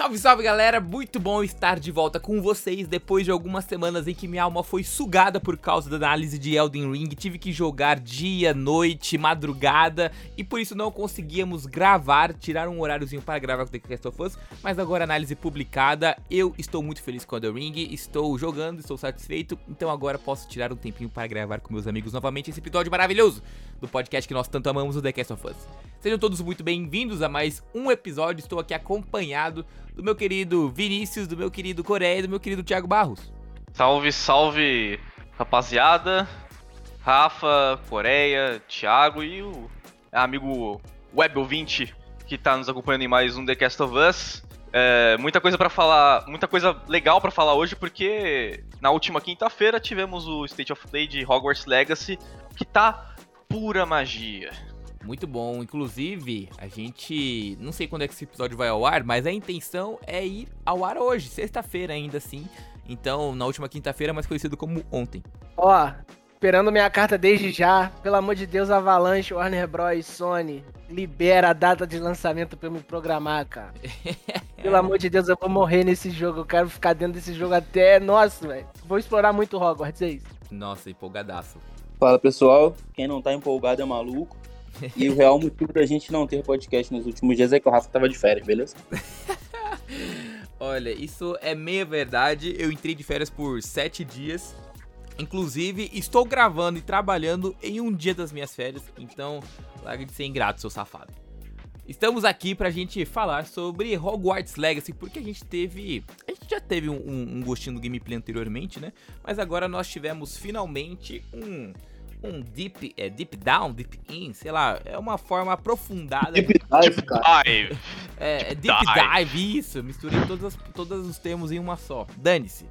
Salve, salve galera! Muito bom estar de volta com vocês depois de algumas semanas em que minha alma foi sugada por causa da análise de Elden Ring. Tive que jogar dia, noite, madrugada e por isso não conseguíamos gravar, tirar um horáriozinho para gravar com The Cast of Us. Mas agora análise publicada, eu estou muito feliz com Elden Ring, estou jogando, estou satisfeito, então agora posso tirar um tempinho para gravar com meus amigos novamente esse episódio maravilhoso do podcast que nós tanto amamos, o The Cast of Us. Sejam todos muito bem-vindos a mais um episódio. Estou aqui acompanhado do meu querido Vinícius, do meu querido Coreia e do meu querido Thiago Barros. Salve, salve, rapaziada. Rafa, Coreia, Thiago e o amigo web ouvinte que tá nos acompanhando em mais um The Cast of Us. É, muita coisa para falar, muita coisa legal para falar hoje, porque na última quinta-feira tivemos o State of Play de Hogwarts Legacy, que tá pura magia. Muito bom. Inclusive, a gente. Não sei quando é que esse episódio vai ao ar, mas a intenção é ir ao ar hoje, sexta-feira ainda assim. Então, na última quinta-feira, mais conhecido como ontem. Ó, esperando minha carta desde já. Pelo amor de Deus, Avalanche, Warner Bros, Sony, libera a data de lançamento pra eu me programar, cara. Pelo amor de Deus, eu vou morrer nesse jogo. Eu quero ficar dentro desse jogo até. Nossa, velho. Vou explorar muito Hogwarts, é isso. Nossa, empolgadaço. Fala pessoal, quem não tá empolgado é maluco. E o real motivo da gente não ter podcast nos últimos dias é que o Rafa tava de férias, beleza? Olha, isso é meia verdade. Eu entrei de férias por sete dias. Inclusive, estou gravando e trabalhando em um dia das minhas férias. Então, larga de ser ingrato, seu safado. Estamos aqui pra gente falar sobre Hogwarts Legacy, porque a gente teve. A gente já teve um, um gostinho do gameplay anteriormente, né? Mas agora nós tivemos finalmente um. Um deep, é, deep down, deep in, sei lá, é uma forma aprofundada. Deep dive, cara. É, é Deep dive. dive, isso. Misturei todos, as- todos os termos em uma só. Dane-se.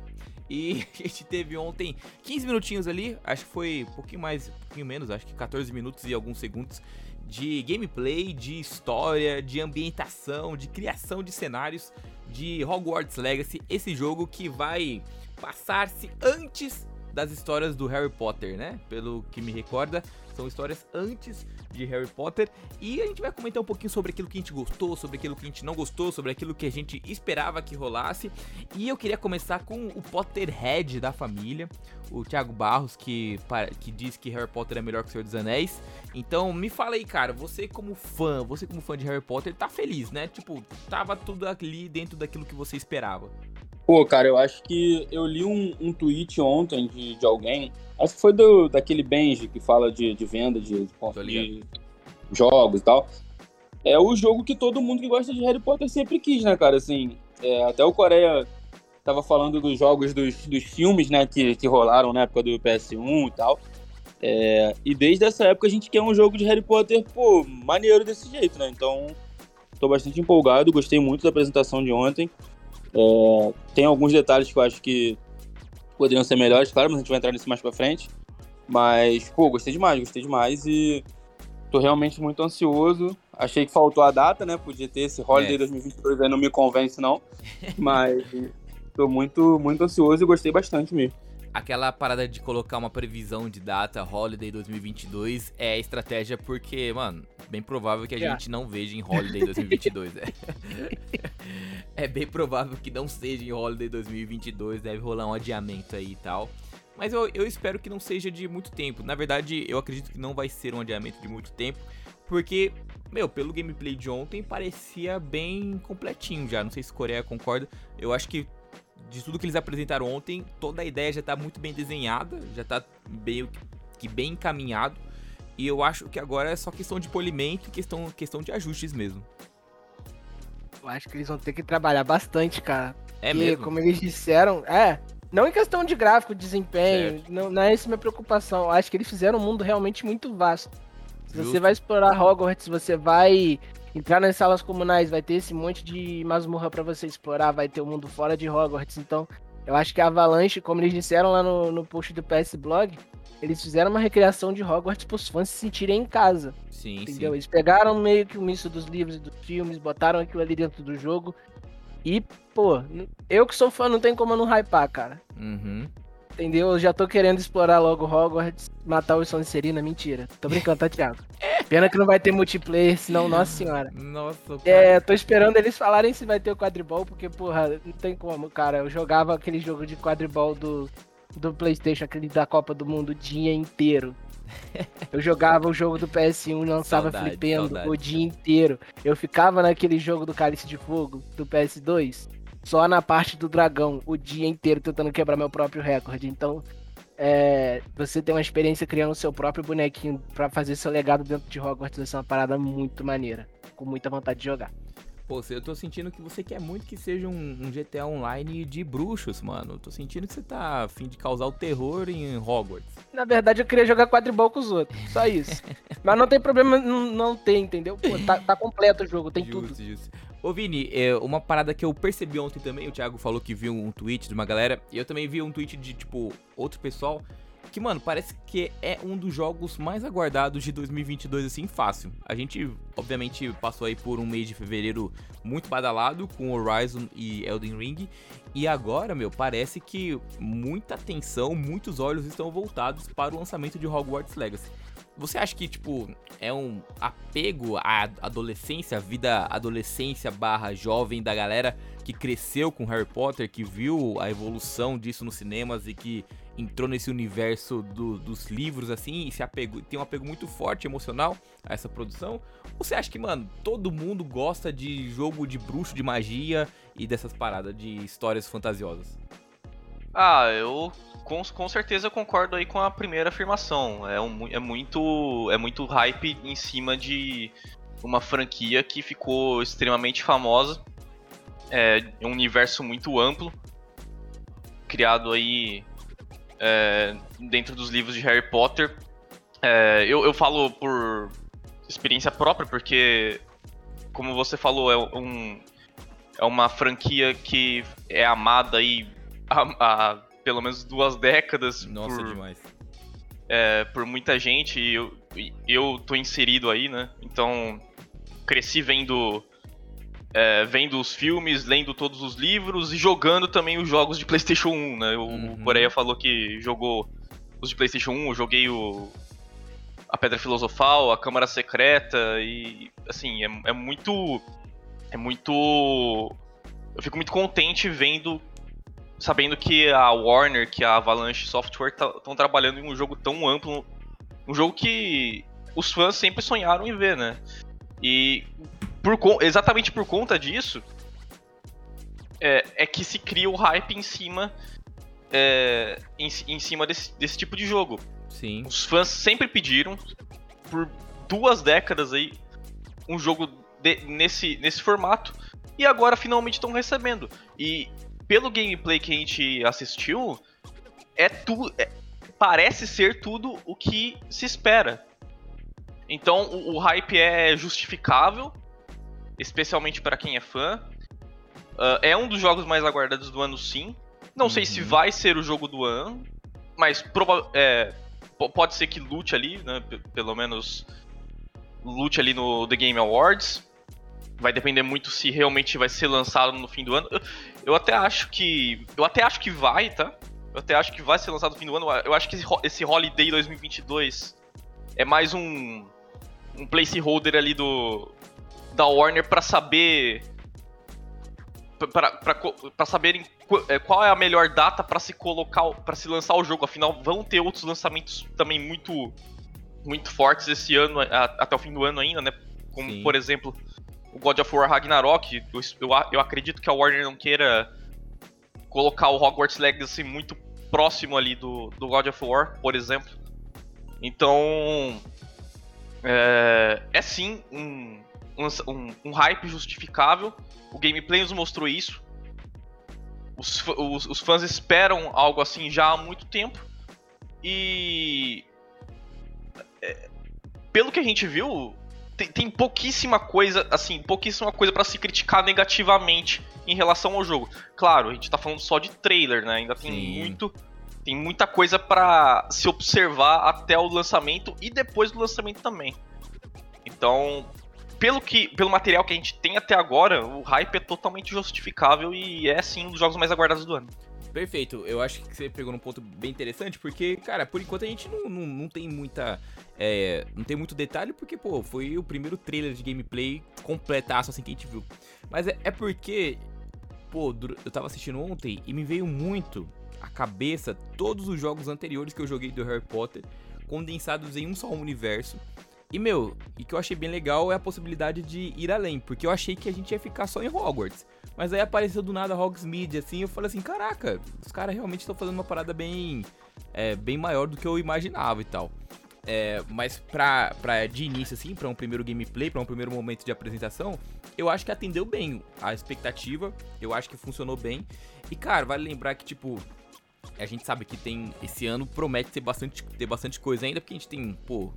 E a gente teve ontem 15 minutinhos ali, acho que foi um pouquinho mais, um pouquinho menos, acho que 14 minutos e alguns segundos de gameplay, de história, de ambientação, de criação de cenários de Hogwarts Legacy, esse jogo que vai passar-se antes das histórias do Harry Potter, né? Pelo que me recorda, são histórias antes de Harry Potter e a gente vai comentar um pouquinho sobre aquilo que a gente gostou, sobre aquilo que a gente não gostou, sobre aquilo que a gente esperava que rolasse. E eu queria começar com o Potterhead da família, o Thiago Barros, que, que diz que Harry Potter é melhor que o Senhor dos Anéis. Então me fala aí, cara, você como fã, você como fã de Harry Potter, tá feliz, né? Tipo, tava tudo ali dentro daquilo que você esperava. Pô, cara, eu acho que eu li um, um tweet ontem de, de alguém, acho que foi do, daquele Benji que fala de, de venda de, de, de jogos e tal. É o jogo que todo mundo que gosta de Harry Potter sempre quis, né, cara? Assim, é, até o Coreia tava falando dos jogos dos, dos filmes, né, que, que rolaram na época do PS1 e tal. É, e desde essa época a gente quer um jogo de Harry Potter, pô, maneiro desse jeito, né? Então, tô bastante empolgado, gostei muito da apresentação de ontem. É, tem alguns detalhes que eu acho que poderiam ser melhores, claro, mas a gente vai entrar nisso mais pra frente. Mas, pô, gostei demais, gostei demais e tô realmente muito ansioso. Achei que faltou a data, né? Podia ter esse Holiday É. 2022 aí, não me convence não. Mas tô muito, muito ansioso e gostei bastante mesmo. Aquela parada de colocar uma previsão de data Holiday 2022 é estratégia porque, mano, bem provável que a gente não veja em Holiday 2022. é. é bem provável que não seja em Holiday 2022, deve rolar um adiamento aí e tal. Mas eu, eu espero que não seja de muito tempo. Na verdade, eu acredito que não vai ser um adiamento de muito tempo, porque, meu, pelo gameplay de ontem parecia bem completinho já. Não sei se Coreia concorda. Eu acho que de tudo que eles apresentaram ontem, toda a ideia já tá muito bem desenhada, já tá meio que- bem encaminhado. E eu acho que agora é só questão de polimento e questão, questão de ajustes mesmo. Eu acho que eles vão ter que trabalhar bastante, cara. É Porque, mesmo? como eles disseram, é. Não em questão de gráfico, desempenho, não, não é essa a minha preocupação. Eu acho que eles fizeram um mundo realmente muito vasto. Se você vai explorar Hogwarts, você vai entrar nas salas comunais, vai ter esse monte de masmorra pra você explorar, vai ter o mundo fora de Hogwarts. Então, eu acho que a Avalanche, como eles disseram lá no, no post do PS Blog, eles fizeram uma recriação de Hogwarts pros fãs se sentirem em casa. Sim, Entendeu? sim. Eles pegaram meio que o misto dos livros e dos filmes, botaram aquilo ali dentro do jogo. E, pô, eu que sou fã, não tem como eu não hypar, cara. Uhum. Entendeu? Eu já tô querendo explorar logo Hogwarts, matar o Sonserina, mentira. Tô brincando, tá, Thiago? Pena que não vai ter multiplayer, senão, nossa senhora. Nossa, É, tô esperando eles falarem se vai ter o quadribol, porque, porra, não tem como, cara. Eu jogava aquele jogo de quadribol do, do PlayStation, aquele da Copa do Mundo, o dia inteiro. Eu jogava o jogo do PS1 e lançava Saudade, flipendo saudade. o dia inteiro. Eu ficava naquele jogo do Cálice de Fogo, do PS2, só na parte do dragão, o dia inteiro tentando quebrar meu próprio recorde. Então, é, você tem uma experiência criando o seu próprio bonequinho pra fazer seu legado dentro de Hogwarts, vai ser uma parada muito maneira. Com muita vontade de jogar. Pô, eu tô sentindo que você quer muito que seja um, um GTA Online de bruxos, mano. Eu tô sentindo que você tá a fim de causar o terror em Hogwarts. Na verdade, eu queria jogar quadribol com os outros. Só isso. Mas não tem problema não, não ter, entendeu? Pô, tá, tá completo o jogo, tem tudo. Justo, justo. Ô Vini, é, uma parada que eu percebi ontem também, o Thiago falou que viu um tweet de uma galera, e eu também vi um tweet de, tipo, outro pessoal, que, mano, parece que é um dos jogos mais aguardados de 2022, assim, fácil. A gente, obviamente, passou aí por um mês de fevereiro muito badalado, com Horizon e Elden Ring, e agora, meu, parece que muita atenção, muitos olhos estão voltados para o lançamento de Hogwarts Legacy. Você acha que, tipo, é um apego à adolescência, à vida adolescência barra jovem da galera que cresceu com Harry Potter, que viu a evolução disso nos cinemas e que entrou nesse universo do- dos livros, assim, e se apegou, tem um apego muito forte emocional a essa produção? Ou você acha que, mano, todo mundo gosta de jogo de bruxo, de magia e dessas paradas de histórias fantasiosas? Ah, eu com, com certeza concordo aí com a primeira afirmação. É, um, é muito é muito hype em cima de uma franquia que ficou extremamente famosa. É um universo muito amplo, criado aí é, dentro dos livros de Harry Potter. É, eu, eu falo por experiência própria, porque como você falou, é um é uma franquia que é amada aí há, há pelo menos duas décadas Nossa, por, demais. é, por muita gente e eu, eu tô inserido aí, né? Então cresci vendo é, vendo os filmes, lendo todos os livros e jogando também os jogos de PlayStation 1, né? O, Uhum. o Coreia falou que jogou os de PlayStation 1, eu joguei o a Pedra Filosofal, a Câmara Secreta e assim é, é muito é muito eu fico muito contente vendo sabendo que a Warner, que a Avalanche Software estão trabalhando em um jogo tão amplo, um jogo que os fãs sempre sonharam em ver, né? E por, exatamente por conta disso é, é que se cria o hype em cima é, em, em cima desse, desse tipo de jogo. Sim. Os fãs sempre pediram por duas décadas aí um jogo de- nesse, nesse formato e agora finalmente estão recebendo. E pelo gameplay que a gente assistiu, é tudo. É, parece ser tudo o que se espera. Então o, o hype é justificável, especialmente para quem é fã. Uh, é um dos jogos mais aguardados do ano, sim. Não uhum. sei se vai ser o jogo do ano, mas é, pode ser que lute ali, né? Pelo menos lute ali no The Game Awards. Vai depender muito se realmente vai ser lançado no fim do ano. Eu, eu até acho que. Eu até acho que vai, tá? Eu até acho que vai ser lançado no fim do ano. Eu acho que esse, esse Holiday 2022 é mais um. Um placeholder ali do. Da Warner para saber. para saberem é, qual é a melhor data para se colocar. para se lançar o jogo. Afinal, vão ter outros lançamentos também muito. Muito fortes esse ano, até o fim do ano ainda, né? Como, Sim. por exemplo, o God of War Ragnarok. Eu, eu, eu acredito que a Warner não queira colocar o Hogwarts Legacy muito próximo ali do, do God of War, por exemplo. Então, é, é sim um, um, um, hype justificável. O gameplay nos mostrou isso. Os, os, os, fãs esperam algo assim já há muito tempo. E. É, pelo que a gente viu, tem, tem pouquíssima coisa, assim, pouquíssima coisa para se criticar negativamente em relação ao jogo. Claro, a gente tá falando só de trailer, né? Ainda tem Sim. muito tem muita coisa para se observar até o lançamento e depois do lançamento também. Então, pelo que pelo material que a gente tem até agora, o hype é totalmente justificável e é sim um dos jogos mais aguardados do ano. Perfeito, eu acho que você pegou num ponto bem interessante, porque, cara, por enquanto a gente não, não, não tem muita. É, não tem muito detalhe, porque, pô, foi o primeiro trailer de gameplay completaço assim que a gente viu. Mas é, é porque, pô, eu tava assistindo ontem e me veio muito a cabeça todos os jogos anteriores que eu joguei do Harry Potter, condensados em um só universo. E, meu, e que eu achei bem legal é a possibilidade de ir além, porque eu achei que a gente ia ficar só em Hogwarts. Mas aí apareceu do nada Hogsmeade, assim, eu falei assim, caraca, os caras realmente estão fazendo uma parada bem, é, bem maior do que eu imaginava e tal. É, mas pra, pra de início, assim, pra um primeiro gameplay, pra um primeiro momento de apresentação, eu acho que atendeu bem a expectativa, eu acho que funcionou bem. E, cara, vale lembrar que, tipo, a gente sabe que tem. Esse ano promete ter bastante, ter bastante coisa ainda, porque a gente tem, pô.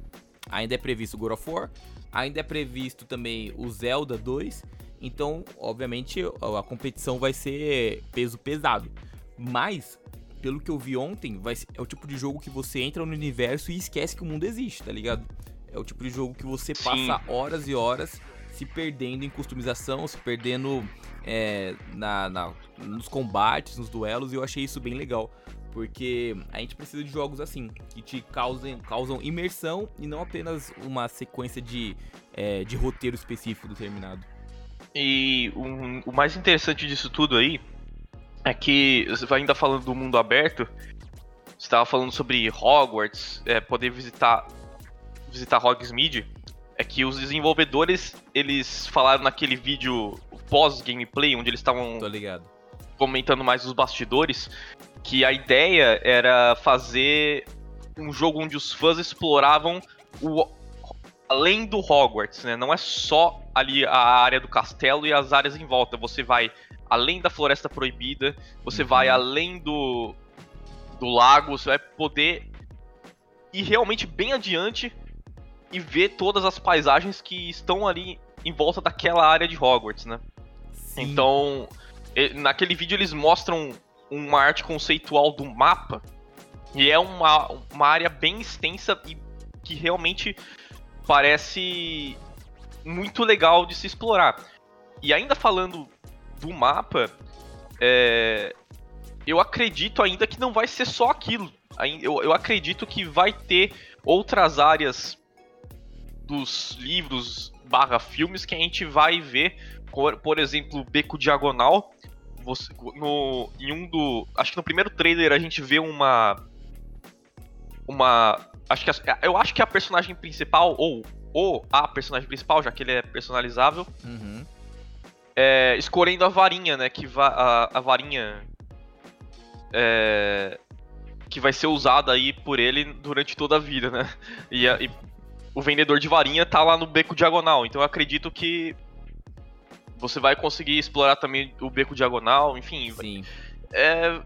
Ainda é previsto God of War, ainda é previsto também o Zelda 2 então, obviamente, a competição vai ser peso pesado. Mas, pelo que eu vi ontem, vai ser, é o tipo de jogo que você entra no universo e esquece que o mundo existe, tá ligado? É o tipo de jogo que você Sim. passa horas e horas se perdendo em customização, se perdendo é, na, na, nos combates, nos duelos, e eu achei isso bem legal. Porque a gente precisa de jogos assim, que te causem, causam imersão e não apenas uma sequência de, é, de roteiro específico determinado. E o, o mais interessante disso tudo aí é que, ainda falando do mundo aberto, você estava falando sobre Hogwarts, é, poder visitar visitar Hogsmeade, é que os desenvolvedores, eles falaram naquele vídeo pós-gameplay, onde eles estavam comentando mais os bastidores, que a ideia era fazer um jogo onde os fãs exploravam o, além do Hogwarts, né? Não é só ali a área do castelo e as áreas em volta. Você vai além da Floresta Proibida, você uhum. vai além do, do lago, você vai poder ir realmente bem adiante e ver todas as paisagens que estão ali em volta daquela área de Hogwarts, né? Sim. Então, naquele vídeo eles mostram uma arte conceitual do mapa e é uma, uma área bem extensa e que realmente parece muito legal de se explorar. E ainda falando do mapa, é, eu acredito ainda que não vai ser só aquilo. Eu, eu acredito que vai ter outras áreas dos livros barra filmes que a gente vai ver, por, por exemplo, Beco Diagonal. Você, no, em um do. Acho que no primeiro trailer a gente vê uma. Uma. Acho que a, eu acho que a personagem principal, ou ou a personagem principal, já que ele é personalizável, uhum. é, escolhendo a varinha, né? Que va a, a varinha é, que vai ser usada aí por ele durante toda a vida, né? E, a, e, o vendedor de varinha tá lá no beco diagonal, então eu acredito que você vai conseguir explorar também o beco diagonal, enfim. Sim. É,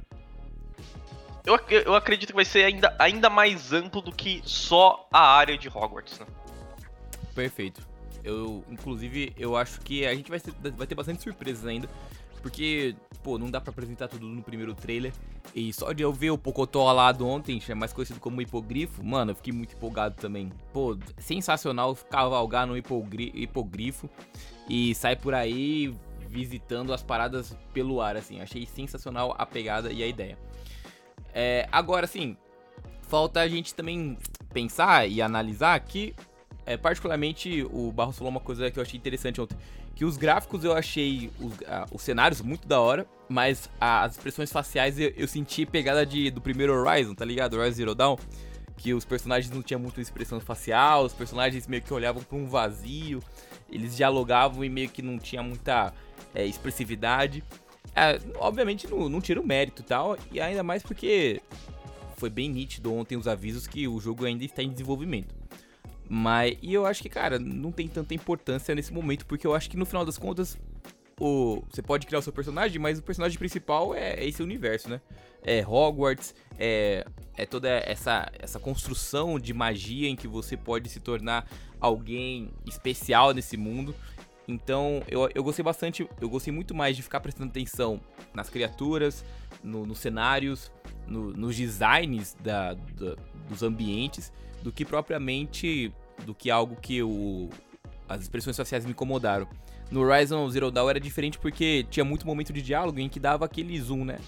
eu, ac- eu acredito que vai ser ainda, ainda mais amplo do que só a área de Hogwarts, né? Perfeito. Eu, inclusive, eu acho que a gente vai, ter- vai ter bastante surpresas ainda. Porque, pô, não dá pra apresentar tudo no primeiro trailer. E só de eu ver o Pocotó alado ontem, é mais conhecido como hipogrifo, mano, eu fiquei muito empolgado também. Pô, sensacional cavalgar no hipogri- hipogrifo e sair por aí visitando as paradas pelo ar, assim. Achei sensacional a pegada e a ideia. É, agora, assim, falta a gente também pensar e analisar que, é, particularmente, o Barros falou uma coisa que eu achei interessante ontem. Que os gráficos eu achei os, ah, os cenários muito da hora, mas as expressões faciais eu, eu senti pegada de, do primeiro Horizon, tá ligado? Horizon Zero Dawn. Que os personagens não tinham muita expressão facial, os personagens meio que olhavam pra um vazio, eles dialogavam e meio que não tinha muita é, expressividade. É, obviamente não, não tira o mérito e tal, e ainda mais porque foi bem nítido ontem os avisos que o jogo ainda está em desenvolvimento. Mas, e eu acho que, cara, não tem tanta importância nesse momento, porque eu acho que no final das contas, o, você pode criar o seu personagem, mas o personagem principal é, é esse universo, né? É Hogwarts, é, é toda essa, essa construção de magia em que você pode se tornar alguém especial nesse mundo. Então, eu, eu gostei bastante, eu gostei muito mais de ficar prestando atenção nas criaturas, no- nos cenários, no- nos designs da, da- dos ambientes, do que propriamente do que algo que o, as expressões faciais me incomodaram. No Horizon Zero Dawn era diferente porque tinha muito momento de diálogo em que dava aquele zoom, né?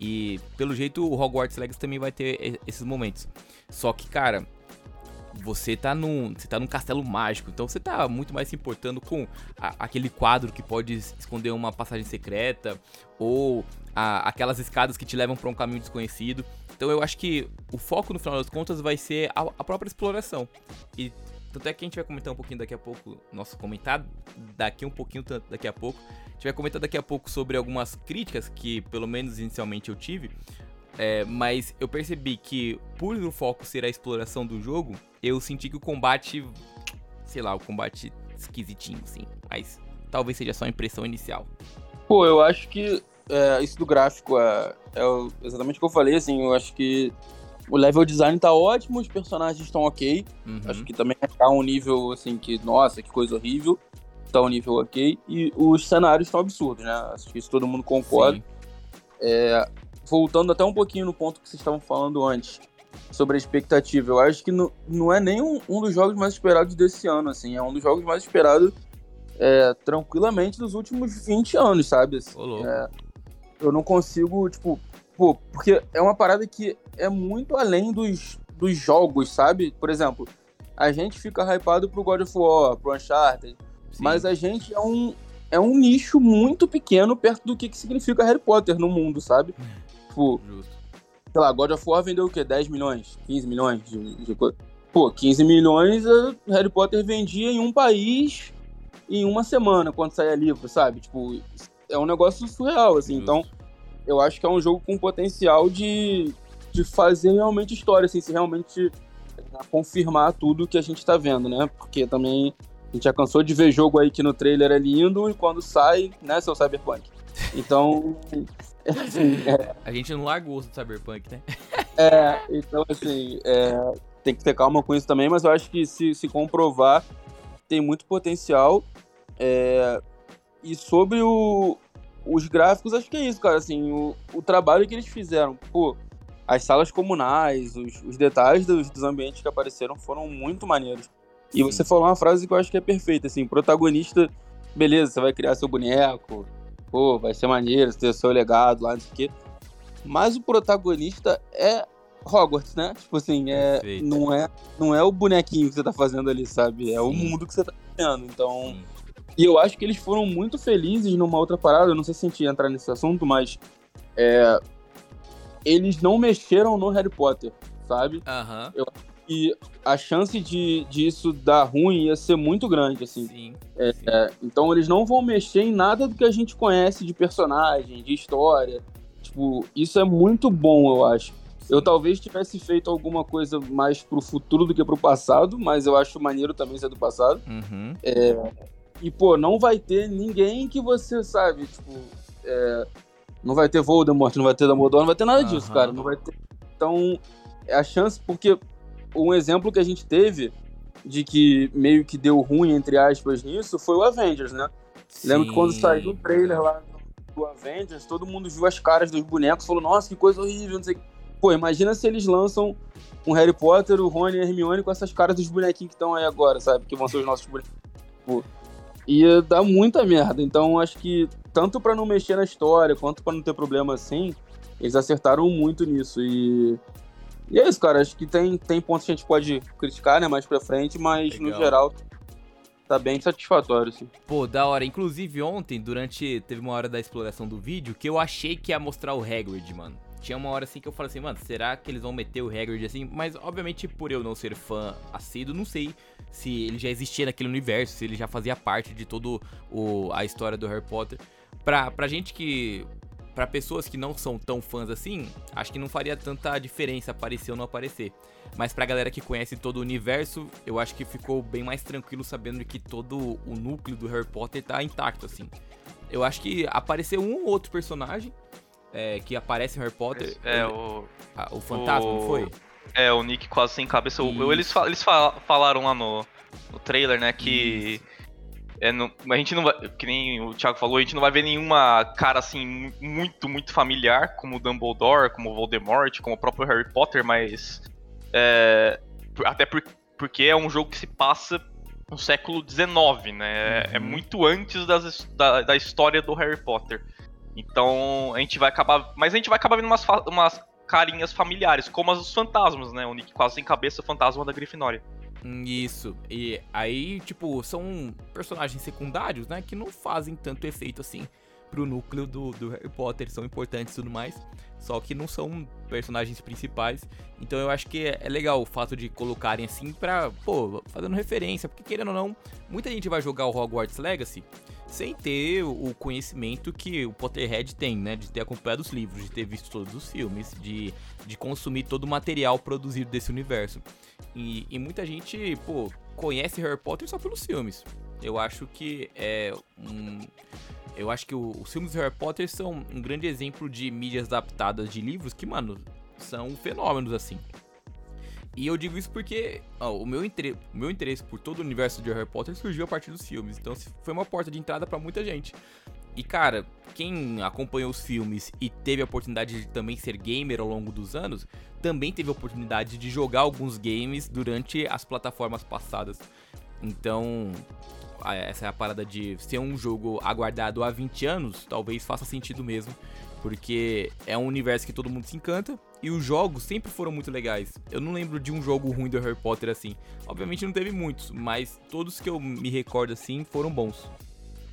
E pelo jeito o Hogwarts Legacy também vai ter esses momentos. Só que, cara, você tá num, você tá num castelo mágico, então você tá muito mais se importando com a- aquele quadro que pode es- esconder uma passagem secreta ou a- aquelas escadas que te levam pra um caminho desconhecido. Então eu acho que o foco no final das contas vai ser a, a própria exploração. E tanto é que a gente vai comentar um pouquinho daqui a pouco, nosso comentar daqui um pouquinho daqui a pouco. A gente vai comentar daqui a pouco sobre algumas críticas que pelo menos inicialmente eu tive, é, mas eu percebi que, por o foco ser a exploração do jogo, eu senti que o combate. Sei lá, o combate esquisitinho, assim. Mas talvez seja só a impressão inicial. Pô, eu acho que é, isso do gráfico é, é exatamente o que eu falei, assim, eu acho que o level design tá ótimo, os personagens estão ok, Uhum. acho que também tá um nível, assim, que, nossa, que coisa horrível, tá um nível ok, e os cenários estão absurdos, né, acho que isso todo mundo concorda. Sim. É, voltando até um pouquinho no ponto que vocês estavam falando antes, sobre a expectativa, eu acho que não, não é nem um, um dos jogos mais esperados desse ano, assim, é um dos jogos mais esperados é, tranquilamente dos últimos 20 anos, sabe? Assim, é, eu não consigo, tipo, pô, porque é uma parada que é muito além dos, dos jogos, sabe? Por exemplo, a gente fica hypado pro God of War, pro Uncharted, Sim. mas a gente é um, é um nicho muito pequeno perto do que, que significa Harry Potter no mundo, sabe? Tipo, Justo. sei lá, God of War vendeu o quê? 10 milhões? 15 milhões de, de coisa? Pô, 15 milhões eh, Harry Potter vendia em um país em uma semana quando saía livro, sabe? Tipo, é um negócio surreal, assim. Justo. Então, eu acho que é um jogo com potencial de, de fazer realmente história, assim, se realmente eh, confirmar tudo que a gente tá vendo, né? Porque também a gente já cansou de ver jogo aí que no trailer é lindo e quando sai, né, seu Cyberpunk. Então, assim, é, A gente não larga o osso do Cyberpunk, né? é, então assim, é, tem que ter calma com isso também, mas eu acho que se, se comprovar, tem muito potencial. É, e sobre o- os gráficos, acho que é isso, cara, assim, o, o trabalho que eles fizeram, pô, as salas comunais, os, os detalhes dos, dos ambientes que apareceram foram muito maneiros. E Sim. você falou uma frase que eu acho que é perfeita, assim, protagonista, beleza, você vai criar seu boneco, pô, vai ser maneiro, ter seu legado lá, não sei o quê. Mas o protagonista é Hogwarts, né? Tipo assim, é, Perfeito. não, é, não é o bonequinho que você tá fazendo ali, sabe? É o Sim. mundo que você tá criando. Então, Sim. e eu acho que eles foram muito felizes numa outra parada, eu não sei se a gente ia entrar nesse assunto, mas é, eles não mexeram no Harry Potter, sabe? Aham. E a chance de, de isso dar ruim ia ser muito grande, assim. Sim. É, então eles não vão mexer em nada do que a gente conhece de personagem, de história. Tipo, isso é muito bom, eu acho. Eu talvez tivesse feito alguma coisa mais pro futuro do que pro passado, mas eu acho maneiro também ser do passado. Uhum. E, pô, não vai ter ninguém que você, sabe, tipo, é, não vai ter Voldemort, não vai ter Dumbledore, não vai ter nada disso, Aham. cara. Não vai ter Então, a chance, porque um exemplo que a gente teve de que meio que deu ruim, entre aspas, nisso, foi o Avengers, né? Lembro que quando saiu o trailer lá do Avengers, todo mundo viu as caras dos bonecos e falou, nossa, que coisa horrível, não sei o que. Pô, imagina se eles lançam um Harry Potter, o Rony e a Hermione com essas caras dos bonequinhos que estão aí agora, sabe? Que vão ser os nossos. Pô, ia dar muita merda. Então, acho que tanto para não mexer na história, quanto para não ter problema assim, eles acertaram muito nisso. E, e é isso, cara. Acho que tem, tem pontos que a gente pode criticar, né, mais pra frente, mas Legal. no geral tá bem satisfatório, assim. Pô, da hora. Inclusive ontem, durante. Teve uma hora da exploração do vídeo que eu achei que ia mostrar o Hagrid, mano. Tinha uma hora assim que eu falei assim, mano, será que eles vão meter o Hagrid assim? Mas obviamente por eu não ser fã assíduo, não sei se ele já existia naquele universo, se ele já fazia parte de todo o, a história do Harry Potter. Pra, pra gente que. Pra pessoas que não são tão fãs assim, acho que não faria tanta diferença aparecer ou não aparecer. Mas pra galera que conhece todo o universo, eu acho que ficou bem mais tranquilo sabendo que todo o núcleo do Harry Potter tá intacto, assim. Eu acho que apareceu um ou outro personagem é, que aparece em Harry Potter. É, o. Ah, o fantasma, não o- foi? É, o Nick quase sem cabeça. O- Isso. Eles, eles fa- falaram lá no, no trailer, né, que. É, não- a gente não vai. Que nem o Thiago falou, a gente não vai ver nenhuma cara assim mu- muito, muito familiar, como o Dumbledore, como o Voldemort, como o próprio Harry Potter, mas. é, até por- porque é um jogo que se passa no século XIX, né? É Uhum. muito antes das da, da história do Harry Potter. Então a gente vai acabar. Mas a gente vai acabar vendo umas, umas carinhas familiares, como as dos fantasmas, né? O Nick quase sem cabeça, o fantasma da Grifinória. Isso. E aí, tipo, são personagens secundários, né? Que não fazem tanto efeito assim pro núcleo do, do Harry Potter. São importantes e tudo mais. Só que não são personagens principais. Então eu acho que é, é legal o fato de colocarem assim pra, pô, fazendo referência. Porque querendo ou não, muita gente vai jogar o Hogwarts Legacy sem ter o conhecimento que o Potterhead tem, né? De ter acompanhado os livros, de ter visto todos os filmes, de, de consumir todo o material produzido desse universo. E, e muita gente, pô, conhece Harry Potter só pelos filmes. Eu acho que é um. Eu acho que o- os filmes do Harry Potter são um grande exemplo de mídias adaptadas de livros que, mano, são fenômenos assim. E eu digo isso porque ó, o, meu interesse, o meu interesse por todo o universo de Harry Potter surgiu a partir dos filmes. Então foi uma porta de entrada pra muita gente. E cara, quem acompanhou os filmes e teve a oportunidade de também ser gamer ao longo dos anos, também teve a oportunidade de jogar alguns games durante as plataformas passadas. Então, essa é a parada de ser um jogo aguardado há 20 anos, talvez faça sentido mesmo, porque é um universo que todo mundo se encanta e os jogos sempre foram muito legais. Eu não lembro de um jogo ruim do Harry Potter assim. Obviamente não teve muitos, mas todos que eu me recordo assim foram bons.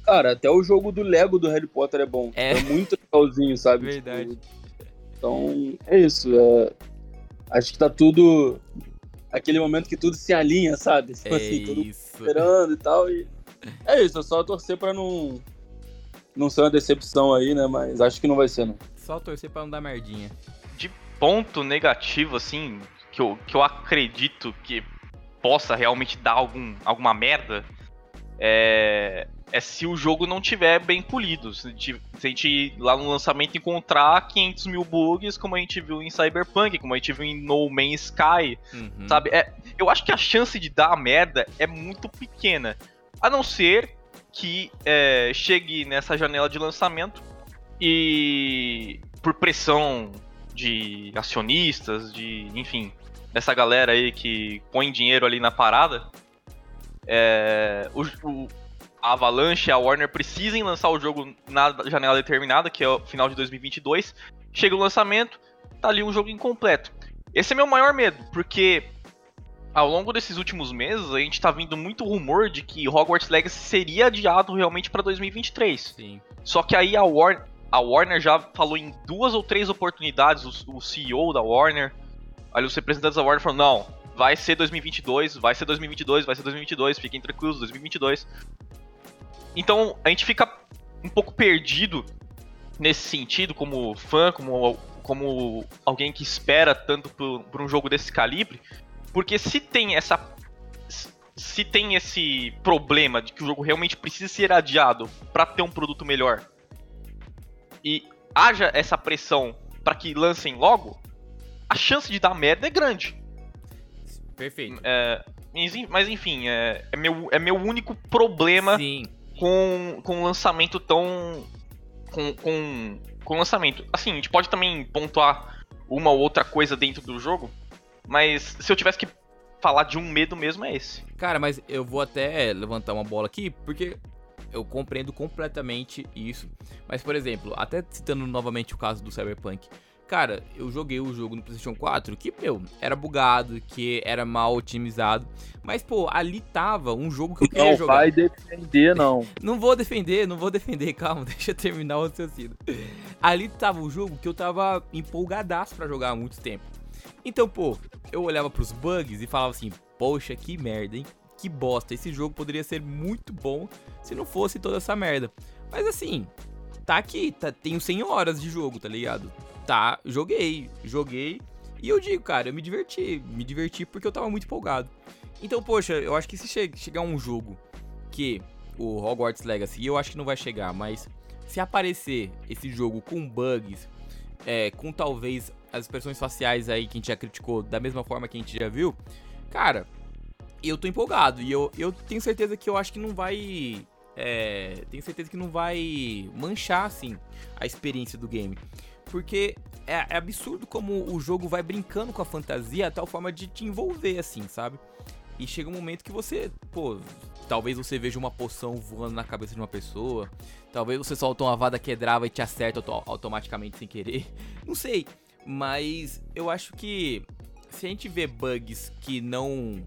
Cara, até o jogo do Lego do Harry Potter é bom. É. É, muito legalzinho, sabe? Verdade. Tipo, então, é isso. é- Acho que tá tudo. Aquele momento que tudo se alinha, sabe? Tipo É assim, mundo isso. esperando e tal. E... É isso, é só torcer pra não. Não ser uma decepção aí, né? Mas acho que não vai ser, não. Só torcer pra não dar merdinha. De ponto negativo, assim, que eu, que eu acredito que possa realmente dar algum, alguma merda, é, é se o jogo não tiver bem polido. Se a, gente, se a gente lá no lançamento encontrar 500 mil bugs, como a gente viu em Cyberpunk, como a gente viu em No Man's Sky, Uhum. sabe? É, eu acho que a chance de dar merda é muito pequena. A não ser que é, chegue nessa janela de lançamento e por pressão de acionistas, de enfim, dessa galera aí que põe dinheiro ali na parada, é, o, o- a Avalanche e a Warner precisem lançar o jogo na janela determinada, que é o final de 2022. Chega o lançamento, tá ali um jogo incompleto. Esse é meu maior medo, porque ao longo desses últimos meses a gente tá vindo muito rumor de que Hogwarts Legacy seria adiado realmente pra 2023. Sim. Só que aí a Warner, a Warner já falou em duas ou três oportunidades, o, o CEO da Warner, ali os representantes da Warner falaram, não, vai ser 2022, vai ser 2022, vai ser 2022, fiquem tranquilos, 2022. Então a gente fica um pouco perdido nesse sentido, como fã, como, como alguém que espera tanto por, por um jogo desse calibre, porque se tem essa se tem esse problema de que o jogo realmente precisa ser adiado para ter um produto melhor e haja essa pressão para que lancem logo, a chance de dar merda é grande. Perfeito. É, mas en- mas enfim, é, é meu, é meu único problema Sim. com, com um lançamento tão. Com, com, com lançamento. Assim, a gente pode também pontuar uma ou outra coisa dentro do jogo, mas se eu tivesse que falar de um medo mesmo, é esse. Cara, mas eu vou até levantar uma bola aqui, porque eu compreendo completamente isso. Mas, por exemplo, até citando novamente o caso do Cyberpunk. Cara, eu joguei o jogo no PlayStation 4 que, meu, era bugado, que era mal otimizado. Mas, pô, ali tava um jogo que eu queria Não jogar. vai defender, não. Não vou defender, não vou defender, calma, deixa eu terminar o raciocínio. Ali tava um jogo que eu tava empolgadaço pra jogar há muito tempo. Então, pô, eu olhava pros bugs e falava assim: Poxa, que merda, hein? Que bosta. Esse jogo poderia ser muito bom se não fosse toda essa merda. Mas assim, tá aqui, tá, tenho 100 horas de jogo, tá ligado? Tá, joguei, joguei. E eu digo, cara, eu me diverti, me diverti porque eu tava muito empolgado. Então, poxa, eu acho que se che chegar um jogo que o Hogwarts Legacy, eu acho que não vai chegar, mas se aparecer esse jogo com bugs, é, com talvez as expressões faciais aí que a gente já criticou da mesma forma que a gente já viu, cara, eu tô empolgado e eu, eu tenho certeza que eu acho que não vai. É, tenho certeza que não vai manchar assim a experiência do game. Porque é, é absurdo como o jogo vai brincando com a fantasia a tal forma de te envolver, assim, sabe? E chega um momento que você, pô, talvez você veja uma poção voando na cabeça de uma pessoa, talvez você solta uma vada quebrava e te acerta auto- automaticamente sem querer, não sei. Mas eu acho que se a gente vê bugs que não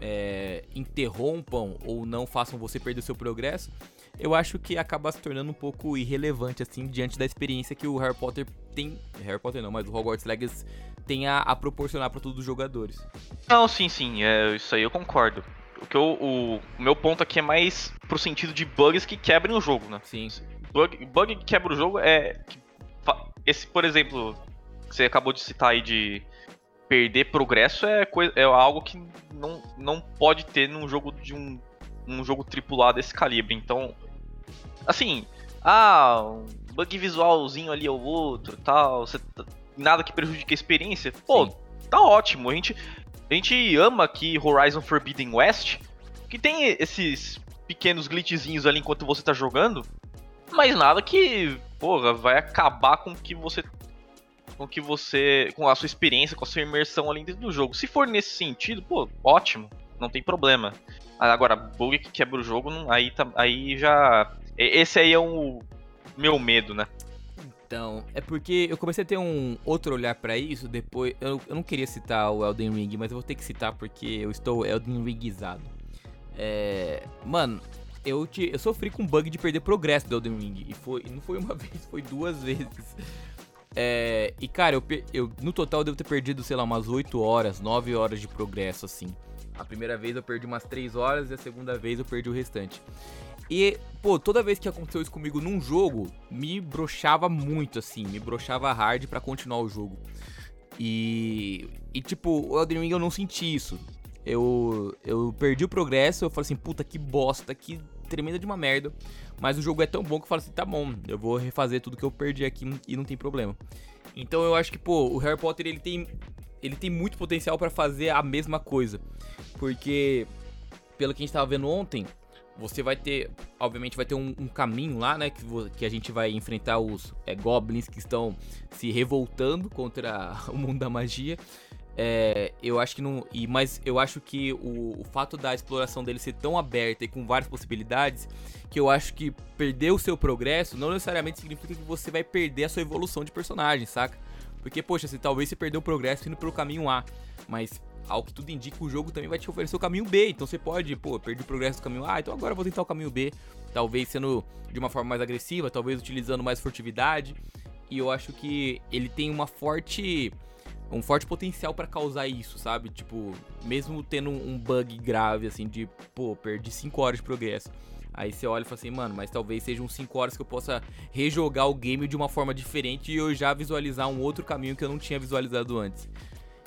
é, interrompam ou não façam você perder o seu progresso, eu acho que acaba se tornando um pouco irrelevante, assim, diante da experiência que o Harry Potter tem. Harry Potter não, mas o Hogwarts Legacy tem a, a proporcionar para todos os jogadores. Não, sim, sim, é, isso aí eu concordo. O, que eu, o, o meu ponto aqui é mais pro sentido de bugs que quebrem o jogo, né? Sim. Bug, bug que quebra o jogo é. Esse, por exemplo, que você acabou de citar aí de perder progresso é, coisa, é algo que não, não pode ter num jogo de um, um jogo tripulado desse calibre. Então, assim, ah, um bug visualzinho ali ou outro, tal, você nada que prejudique a experiência. Pô, Sim. tá ótimo. A gente, a gente ama aqui Horizon Forbidden West, que tem esses pequenos glitchzinhos ali enquanto você tá jogando, mas nada que, porra, vai acabar com que você com que você, com a sua experiência, com a sua imersão ali dentro do jogo. Se for nesse sentido, pô, ótimo, não tem problema. Agora, bug que quebra o jogo, aí tá, aí já esse aí é o meu medo, né? Então, é porque eu comecei a ter um outro olhar pra isso depois. Eu, eu não queria citar o Elden Ring, mas eu vou ter que citar porque eu estou Elden Ringizado. É. Mano, eu, te, eu sofri com bug de perder progresso do Elden Ring. E foi, não foi uma vez, foi duas vezes. É, e cara, eu, eu no total eu devo ter perdido, sei lá, umas 8 horas, 9 horas de progresso, assim. A primeira vez eu perdi umas 3 horas e a segunda vez eu perdi o restante. E, pô, toda vez que aconteceu isso comigo num jogo, me broxava muito, assim, me broxava hard pra continuar o jogo. E, e tipo, o Elden Ring eu não senti isso. Eu, eu perdi o progresso, eu falei assim, puta que bosta, que tremenda de uma merda. Mas o jogo é tão bom que eu falo assim, tá bom, eu vou refazer tudo que eu perdi aqui e não tem problema. Então eu acho que, pô, o Harry Potter ele tem, ele tem muito potencial pra fazer a mesma coisa. Porque, pelo que a gente tava vendo ontem, você vai ter, obviamente, vai ter um, um caminho lá, né? Que, que a gente vai enfrentar os é, goblins que estão se revoltando contra o mundo da magia. É, eu acho que não. E, mas eu acho que o, o fato da exploração dele ser tão aberta e com várias possibilidades, que eu acho que perder o seu progresso não necessariamente significa que você vai perder a sua evolução de personagem, saca? Porque, poxa, você talvez você perdeu o progresso indo pelo caminho A, mas ao que tudo indica, o jogo também vai te oferecer o caminho B. Então você pode, pô, perdi o progresso do caminho A, então agora eu vou tentar o caminho B. Talvez sendo de uma forma mais agressiva, talvez utilizando mais furtividade. E eu acho que ele tem uma forte. Um forte potencial pra causar isso, sabe? Tipo, mesmo tendo um bug grave, assim, de, pô, perdi 5 horas de progresso. Aí você olha e fala assim, mano, mas talvez sejam 5 horas que eu possa rejogar o game de uma forma diferente e eu já visualizar um outro caminho que eu não tinha visualizado antes.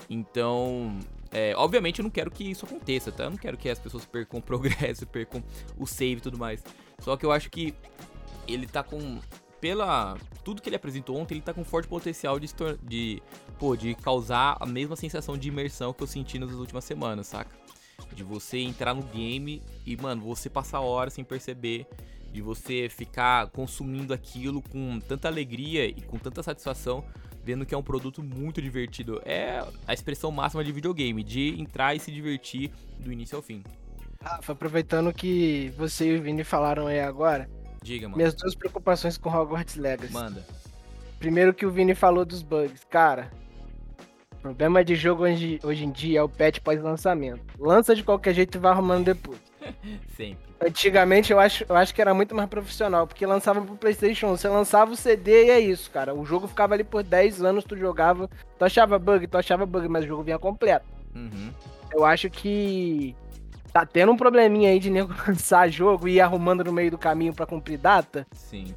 Então, é, obviamente eu não quero que isso aconteça, tá? Eu não quero que as pessoas percam o progresso, percam o save e tudo mais. Só que eu acho que ele tá com. Pela tudo que ele apresentou ontem, ele tá com forte potencial de, de, pô, de causar a mesma sensação de imersão que eu senti nas últimas semanas, saca? De você entrar no game e, mano, você passar horas sem perceber, de você ficar consumindo aquilo com tanta alegria e com tanta satisfação, vendo que é um produto muito divertido. É a expressão máxima de videogame, de entrar e se divertir do início ao fim. Rafa, aproveitando que você e o Vini falaram aí agora, Diga, mano. minhas duas preocupações com Hogwarts Legacy. Manda. Primeiro que o Vini falou dos bugs. Cara, o problema de jogo hoje, hoje em dia é o patch pós-lançamento. Lança de qualquer jeito e vai arrumando depois. Sempre. Antigamente eu acho, eu acho que era muito mais profissional, porque lançava pro Playstation 1, você lançava o CD e é isso, cara. O jogo ficava ali por 10 anos, tu jogava, tu achava bug, tu achava bug, mas o jogo vinha completo. Uhum. Eu acho que tá tendo um probleminha aí de nego lançar jogo e ir arrumando no meio do caminho pra cumprir data. Sim.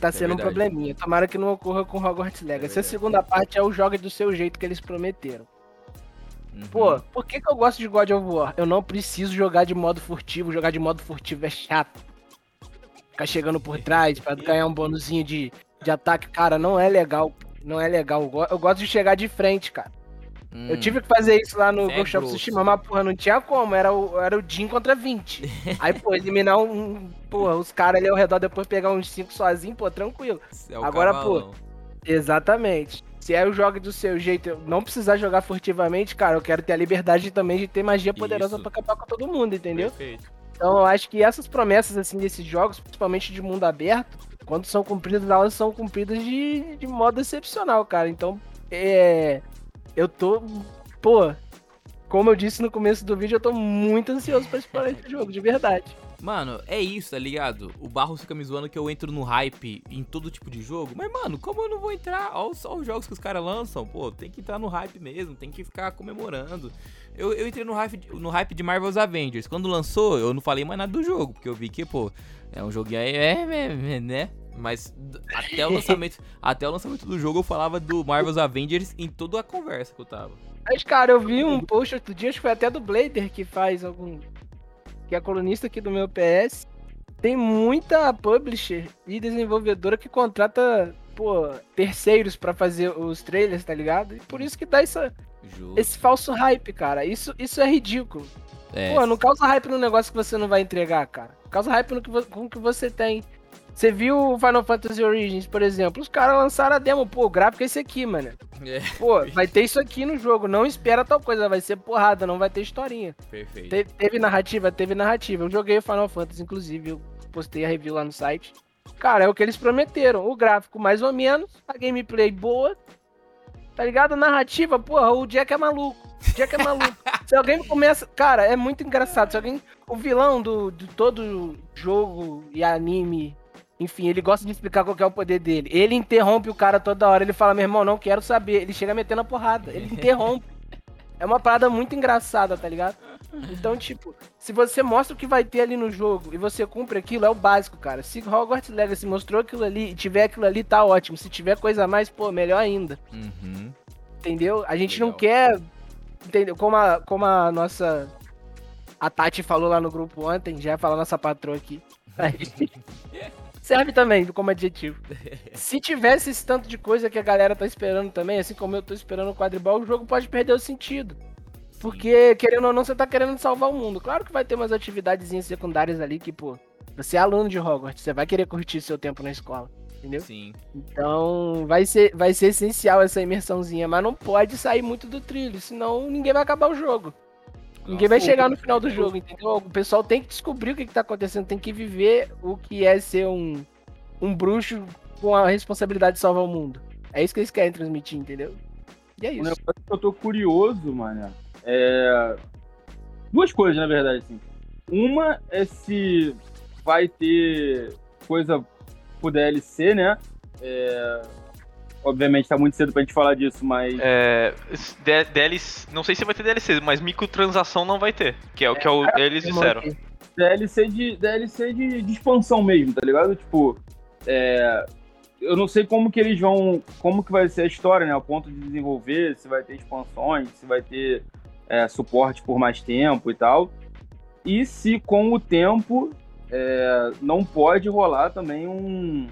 Tá sendo um verdade. probleminha. Tomara que não ocorra com Hogwarts Legacy. a verdade. segunda parte é o joga do seu jeito que eles prometeram. Uhum. Pô, por que, que eu gosto de God of War? Eu não preciso jogar de modo furtivo. Jogar de modo furtivo é chato. Ficar chegando por trás pra ganhar um bônusinho de, de ataque. Cara, não é legal. Não é legal. Eu gosto de chegar de frente, cara. Eu Hum. tive que fazer isso lá no Você é grosso. Tsushima, mas porra, não tinha como. Era o, era o Jin contra 20. Aí, pô, eliminar um. um- Porra, os caras ali ao redor, depois pegar uns 5 sozinho, pô, tranquilo. É Agora, cavalão. Exatamente. Se é o jogo do seu jeito, eu não precisar jogar furtivamente, cara, eu quero ter a liberdade também de ter magia poderosa Isso. pra acabar com todo mundo, entendeu? Perfeito. Então eu acho que essas promessas, assim, desses jogos, principalmente de mundo aberto, quando são cumpridas, elas são cumpridas de, de modo excepcional, cara. Então, é. Eu tô. Pô, como eu disse no começo do vídeo, eu tô muito ansioso pra explorar esse jogo, de verdade. Mano, é isso, tá ligado? O Barros fica me zoando que eu entro no hype em todo tipo de jogo. Mas, mano, como eu não vou entrar? Olha só os jogos que os caras lançam. Pô, tem que entrar no hype mesmo, tem que ficar comemorando. Eu, eu entrei no hype, de- no hype de Marvel's Avengers. Quando lançou, eu não falei mais nada do jogo, porque eu vi que, pô, é um jogo aí, é, é, é, né? Mas até o lançamento, até o lançamento do jogo eu falava do Marvel's Avengers em toda a conversa que eu tava. Mas, cara, eu vi um post outro dia, acho que foi até do Blader que faz algum. Que é colunista aqui do meu PS. Tem muita publisher e desenvolvedora que contrata, pô, terceiros pra fazer os trailers, tá ligado? E por isso que dá essa, Justo. esse falso hype, cara. Isso, isso é ridículo. É, Pô, não causa hype no negócio que você não vai entregar, cara. Causa hype no que, com o que você tem. Você viu o Final Fantasy Origins, por exemplo? Os caras lançaram a demo, pô, o gráfico é esse aqui, mano. é, Pô, vai ter isso aqui no jogo. Não espera tal coisa, vai ser porrada, não vai ter historinha. perfeito. Te- teve narrativa, teve narrativa. Eu joguei o Final Fantasy, inclusive, eu postei a review lá no site. Cara, é o que eles prometeram. O gráfico, mais ou menos, a gameplay boa. Tá ligado? A narrativa, porra, o Jack é maluco. O Jack é maluco. Se alguém começa. Cara, é muito engraçado. Se alguém. O vilão do, de todo jogo e anime. Enfim, ele gosta de explicar qual que é o poder dele. Ele interrompe o cara toda hora. Ele fala, meu irmão, não quero saber. Ele chega metendo a porrada. Ele interrompe. É uma parada muito engraçada, tá ligado? Então, tipo, se você mostra o que vai ter ali no jogo e você cumpre aquilo, é o básico, cara. Se Hogwarts Legacy mostrou aquilo ali e tiver aquilo ali, tá ótimo. Se tiver coisa a mais, pô, melhor ainda. Uhum. Entendeu? A gente não Legal. quer. Entendeu? Como a, como a nossa. A Tati falou lá no grupo ontem, já ia falar nossa patroa aqui. Serve também como adjetivo. Se tivesse esse tanto de coisa que a galera tá esperando também, assim como eu tô esperando o quadribol, o jogo pode perder o sentido. Porque, querendo ou não, você tá querendo salvar o mundo. Claro que vai ter umas atividadezinhas secundárias ali que, pô, você é aluno de Hogwarts, você vai querer curtir seu tempo na escola. Entendeu? Sim. Então, vai ser, vai ser essencial essa imersãozinha, mas não pode sair muito do trilho, senão ninguém vai acabar o jogo. Ninguém vai chegar no final do jogo, entendeu? O pessoal tem que descobrir o que, que tá acontecendo, tem que viver o que é ser um, um bruxo com a responsabilidade de salvar o mundo. É isso que eles querem transmitir, entendeu? E é Um isso. negócio que eu tô curioso, mano, é. Duas coisas, na verdade, assim. Uma é se vai ter coisa pro DLC, né? É... Obviamente tá muito cedo pra gente falar disso, mas. É, DLC, não sei se vai ter DLC, mas microtransação não vai ter, que é o que é eles disseram. DLC de DLC de, de expansão mesmo, tá ligado? Tipo, é, eu não sei como que eles vão, como que vai ser a história, né? O ponto de desenvolver, se vai ter expansões, se vai ter é, suporte por mais tempo e tal. E se com o tempo é, não pode rolar também um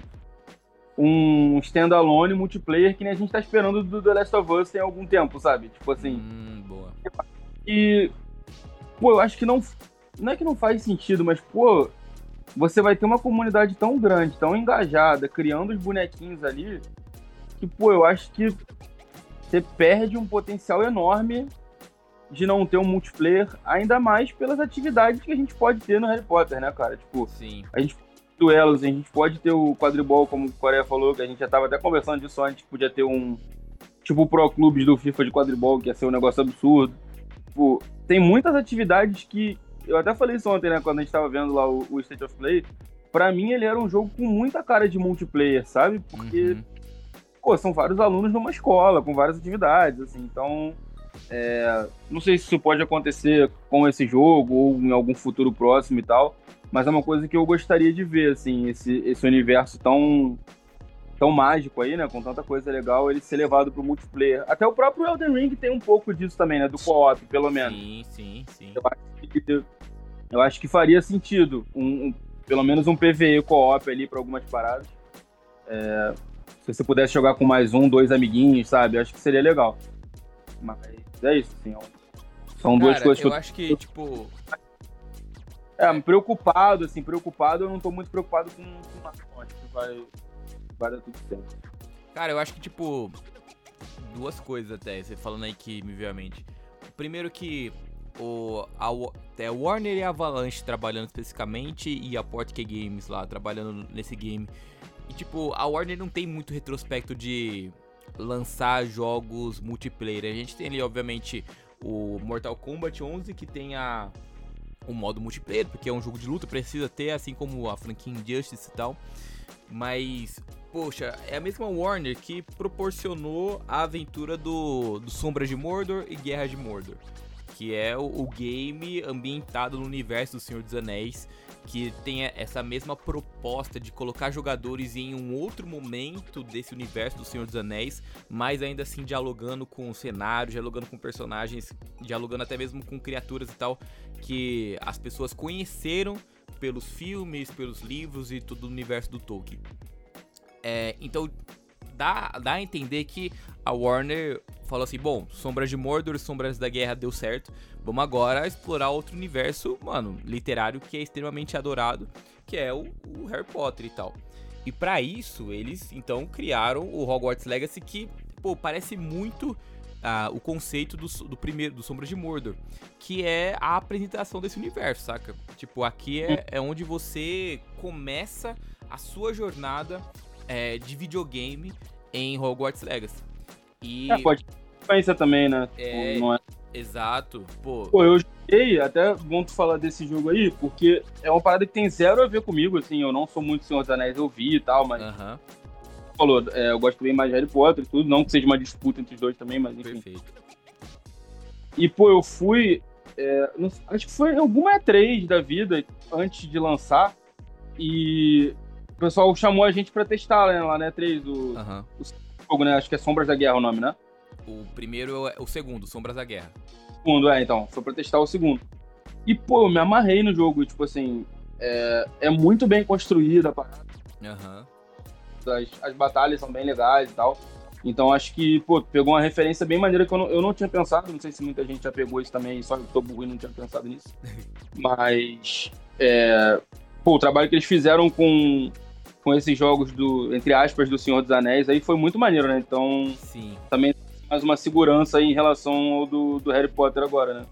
um standalone multiplayer que nem a gente tá esperando do The Last of Us tem algum tempo, sabe? Tipo assim. Hum, boa. E. Pô, eu acho que não. Não é que não faz sentido, mas, pô, você vai ter uma comunidade tão grande, tão engajada, criando os bonequinhos ali, que, pô, eu acho que você perde um potencial enorme de não ter um multiplayer, ainda mais pelas atividades que a gente pode ter no Harry Potter, né, cara? Tipo, Sim. a gente duelos, a gente pode ter o quadribol, como o Coreia falou, que a gente já tava até conversando disso antes, podia ter um. Tipo Pro Clubes do FIFA de quadribol, que ia ser um negócio absurdo. Tipo, tem muitas atividades que. Eu até falei isso ontem, né, quando a gente tava vendo lá o, o State of Play. Pra mim, ele era um jogo com muita cara de multiplayer, sabe? Porque, Uhum. pô, são vários alunos numa escola, com várias atividades, assim. Então, é, não sei se isso pode acontecer com esse jogo ou em algum futuro próximo e tal, mas é uma coisa que eu gostaria de ver, assim, esse, esse universo tão tão mágico aí, né, com tanta coisa legal, ele ser levado pro multiplayer. Até o próprio Elden Ring tem um pouco disso também, né, do co-op, pelo menos. Sim, sim, sim. Eu acho que, eu acho que faria sentido, um, um- pelo menos um PvE co-op ali para algumas paradas. É, se você pudesse jogar com mais um, dois amiguinhos, sabe? Acho que seria legal. Mas é isso, assim. ó. São duas Cara, coisas que eu eu acho que, tipo, É, preocupado, assim, preocupado, eu não tô muito preocupado com, com nada, não. Acho que vai, vai dar tudo certo. Cara, eu acho que, tipo, duas coisas até, você falando aí que me veio à mente. Primeiro que o, a, é, Warner e a Avalanche trabalhando especificamente e a Portkey Games lá trabalhando nesse game. E, tipo, a Warner não tem muito retrospecto de lançar jogos multiplayer. A gente tem ali, obviamente, o Mortal Kombat 11, que tem a, o modo multiplayer, porque é um jogo de luta, precisa ter, assim como a franquia Injustice e tal. Mas, poxa, é a mesma Warner que proporcionou a aventura do, do Sombras de Mordor e Guerra de Mordor. Que é o, o game ambientado no universo do Senhor dos Anéis. Que tem essa mesma proposta de colocar jogadores em um outro momento desse universo do Senhor dos Anéis, mas ainda assim dialogando com o cenário, dialogando com personagens, dialogando até mesmo com criaturas e tal, que as pessoas conheceram pelos filmes, pelos livros e todo o universo do Tolkien. É, então dá, dá a entender que a Warner falou assim: bom, Sombras de Mordor Sombras da Guerra deu certo, vamos agora explorar outro universo, mano, literário que é extremamente adorado, que é o, o Harry Potter e tal. E pra isso, eles então criaram o Hogwarts Legacy, que, pô, parece muito ah, o conceito do, do primeiro, do Sombras de Mordor, que é a apresentação desse universo, saca? Tipo, aqui é, é onde você começa a sua jornada é, de videogame em Hogwarts Legacy. E, É, pode influência também, né? É. Tipo, não é exato, pô, Pô, eu joguei, até bom tu falar desse jogo aí, porque é uma parada que tem zero a ver comigo, assim, eu não sou muito Senhor dos Anéis, eu vi e tal, mas aham, falou, é, eu gosto bem mais de Harry Potter e tudo, não que seja uma disputa entre os dois também, mas enfim. perfeito. E, pô, eu fui, é, não- acho que foi alguma E3 da vida, antes de lançar, e o pessoal chamou a gente pra testar né, lá na E3 o aham. jogo, né, acho que é Sombras da Guerra o nome, né? O primeiro é o segundo, Sombras da Guerra. segundo, é, então. Foi pra testar o segundo. E, pô, eu me amarrei no jogo. Tipo assim, é, é muito bem construída a parada. Aham. As, as batalhas são bem legais e tal. Então acho que, pô, pegou uma referência bem maneira que eu não, eu não tinha pensado. Não sei se muita gente já pegou isso também, só eu tô burro e não tinha pensado nisso. Mas, é, pô, o trabalho que eles fizeram com, com esses jogos do, entre aspas, do Senhor dos Anéis aí foi muito maneiro, né? Então, Sim, mais uma segurança em relação ao do, do Harry Potter agora, né?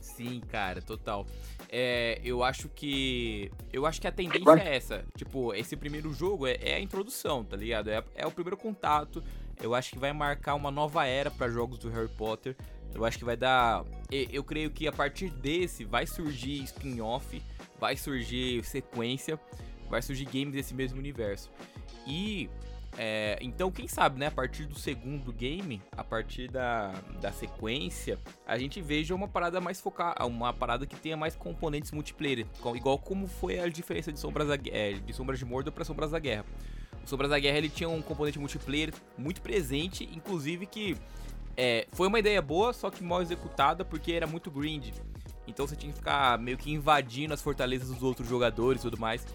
sim, cara, total. É, eu acho que. Eu acho que a tendência é essa. Tipo, esse primeiro jogo é, é a introdução, tá ligado? É, é o primeiro contato. Eu acho que vai marcar uma nova era pra jogos do Harry Potter. Eu acho que vai dar. e- Eu creio que a partir desse vai surgir spin-off, vai surgir sequência, vai surgir games desse mesmo universo. E. é, então, quem sabe, né? A partir do segundo game, a partir da, da sequência, a gente veja uma parada mais focada, uma parada que tenha mais componentes multiplayer, igual como foi a diferença de Sombras, da, é, de Sombras de Mordor para Sombras da Guerra. O Sombras da Guerra ele tinha um componente multiplayer muito presente, inclusive que é, foi uma ideia boa, só que mal executada porque era muito grind. Então você tinha que ficar meio que invadindo as fortalezas dos outros jogadores e tudo mais.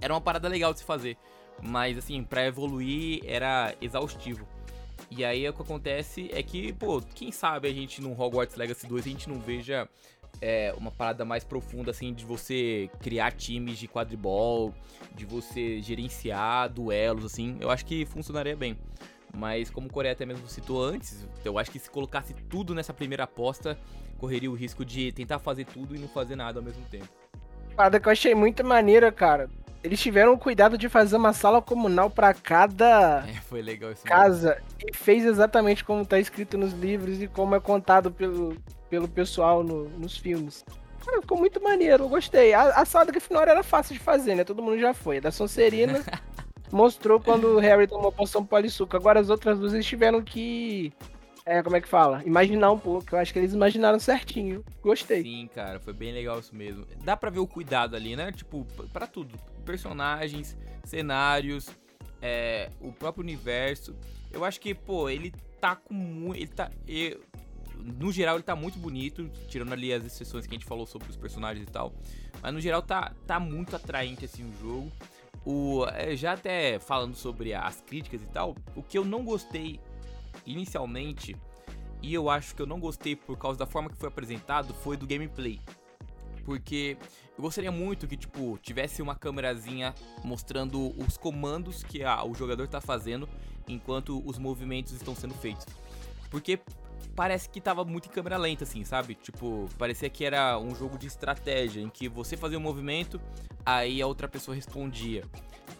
Era uma parada legal de se fazer. Mas assim, pra evoluir era exaustivo. E aí o que acontece é que, pô, quem sabe a gente no Hogwarts Legacy 2 a gente não veja é, uma parada mais profunda, assim, de você criar times de quadribol, de você gerenciar duelos, assim, eu acho que funcionaria bem. Mas como o Coreia até mesmo citou antes, eu acho que se colocasse tudo nessa primeira aposta, correria o risco de tentar fazer tudo e não fazer nada ao mesmo tempo. Parada que eu achei muito maneira, cara. Eles tiveram o cuidado de fazer uma sala comunal pra cada É, foi legal isso. mesmo. casa e fez exatamente como tá escrito nos livros e como é contado pelo, pelo pessoal no- nos filmes. Cara, ficou muito maneiro, eu gostei. A, a sala da Grifinória era fácil de fazer, né? Todo mundo já foi. A da Sonserina mostrou quando o Harry tomou poção polissuco. Agora as outras duas eles tiveram que. É, como é que fala? Imaginar um pouco. Eu acho que eles imaginaram certinho. Gostei. Sim, cara, foi bem legal isso mesmo. Dá pra ver o cuidado ali, né? Tipo, p- pra tudo. Personagens, cenários, é, o próprio universo. Eu acho que, pô, ele tá com muito. Ele tá. eu- no geral, ele tá muito bonito, tirando ali as exceções que a gente falou sobre os personagens e tal. Mas no geral, tá, tá muito atraente assim o jogo. O, é, já até falando sobre as críticas e tal, o que eu não gostei inicialmente, e eu acho que eu não gostei por causa da forma que foi apresentado, foi do gameplay. Porque eu gostaria muito que, tipo, tivesse uma câmerazinha mostrando os comandos que a- o jogador tá fazendo enquanto os movimentos estão sendo feitos. Porque parece que tava muito em câmera lenta, assim, sabe? Tipo, parecia que era um jogo de estratégia, em que você fazia um movimento, aí a outra pessoa respondia.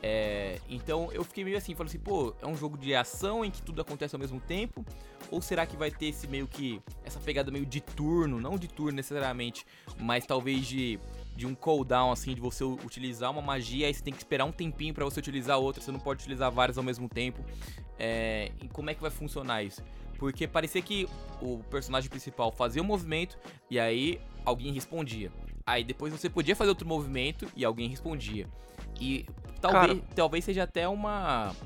É, então eu fiquei meio assim, falando assim, pô, é um jogo de ação em que tudo acontece ao mesmo tempo? Ou será que vai ter esse meio que. essa pegada meio de turno, não de turno necessariamente, mas talvez de, de um cooldown, assim, de você utilizar uma magia, aí você tem que esperar um tempinho pra você utilizar outra, você não pode utilizar várias ao mesmo tempo. É, e como é que vai funcionar isso? Porque parecia que o personagem principal fazia um movimento e aí alguém respondia. Aí depois você podia fazer outro movimento e alguém respondia. E talvez, talvez seja até uma.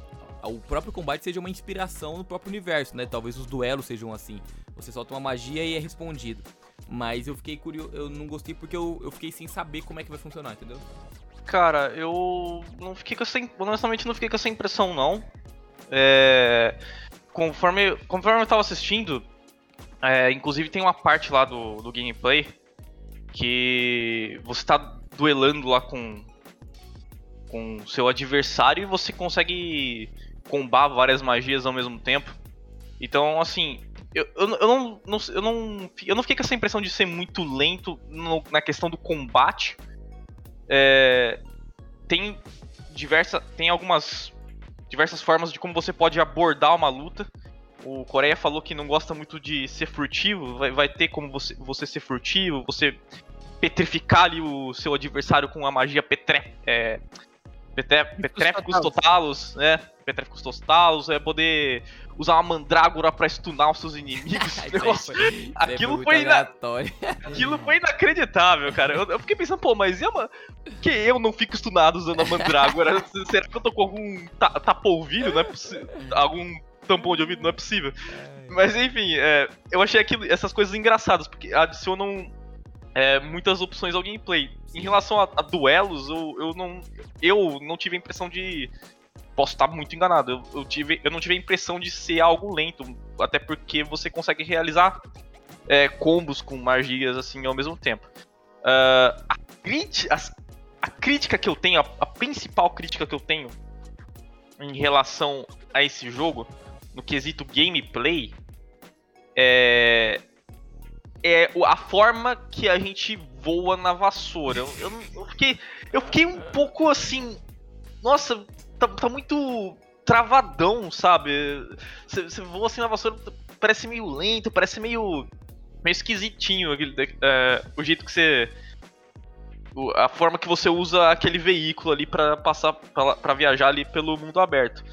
O próprio combate seja uma inspiração no próprio universo, né? Talvez os duelos sejam assim. Você solta uma magia e é respondido. Mas eu fiquei curioso, eu não gostei porque eu, eu fiquei sem saber como é que vai funcionar, entendeu? Cara, eu não fiquei com essa. Honestamente, não fiquei com essa impressão, não. É, conforme, conforme eu tava assistindo, é, inclusive tem uma parte lá do, do gameplay que você tá duelando lá com com seu adversário e você consegue combar várias magias ao mesmo tempo. Então, assim, eu, eu, eu não, não, eu, não, eu não fiquei com essa impressão de ser muito lento no- na questão do combate. É, tem diversa, tem algumas diversas formas de como você pode abordar uma luta. O Coreia falou que não gosta muito de ser furtivo, vai, vai ter como você, você ser furtivo, você petrificar ali o seu adversário com a magia petre, é, petre, petréficos totalos, né? Petréficos totalos, é poder usar uma mandrágora pra stunar os seus inimigos. Negócio- foi- aquilo foi na- aleatório. Aquilo foi inacreditável, cara. Eu, eu fiquei pensando, pô, mas e a ma... que eu não fico stunado usando a mandrágora? Será que eu tô com algum ta tapa-ouvido? Não é possível. Algum tampão de ouvido? Não é possível. Mas enfim, é, eu achei aquilo, essas coisas engraçadas, porque adicionam é, muitas opções ao gameplay. Em relação a, a duelos, eu, eu, não, eu não tive a impressão de. Posso estar muito enganado. Eu, eu tive, eu não tive a impressão de ser algo lento. Até porque você consegue realizar é, combos com magias assim ao mesmo tempo. Ah, a, as- a crítica que eu tenho, a, a principal crítica que eu tenho em relação a esse jogo, no quesito gameplay, é, é a forma que a gente voa na vassoura. Eu, eu, eu fiquei, eu fiquei um pouco assim. Nossa, tá, tá muito travadão, sabe? Você você voa assim na vassoura, parece meio lento, parece meio. meio esquisitinho aquele, é, o jeito que você. A forma que você usa aquele veículo ali pra passar. Pra viajar ali pelo mundo aberto.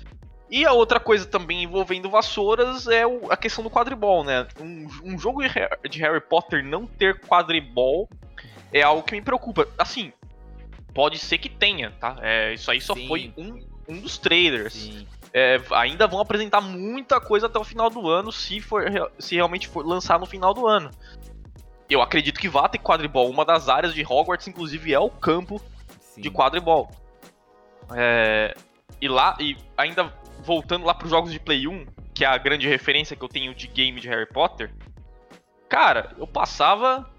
E a outra coisa também envolvendo vassouras é o- a questão do quadribol, né? Um, um jogo de Harry Potter não ter quadribol é algo que me preocupa. Assim, pode ser que tenha, tá? É, isso aí só Sim. foi um, um dos trailers. Sim. É, ainda vão apresentar muita coisa até o final do ano, se, for, se realmente for lançar no final do ano. Eu acredito que vá ter quadribol. Uma das áreas de Hogwarts, inclusive, é o campo sim. de quadribol. É, e lá, e ainda voltando lá pros jogos de Play 1, que é a grande referência que eu tenho de game de Harry Potter, cara, eu passava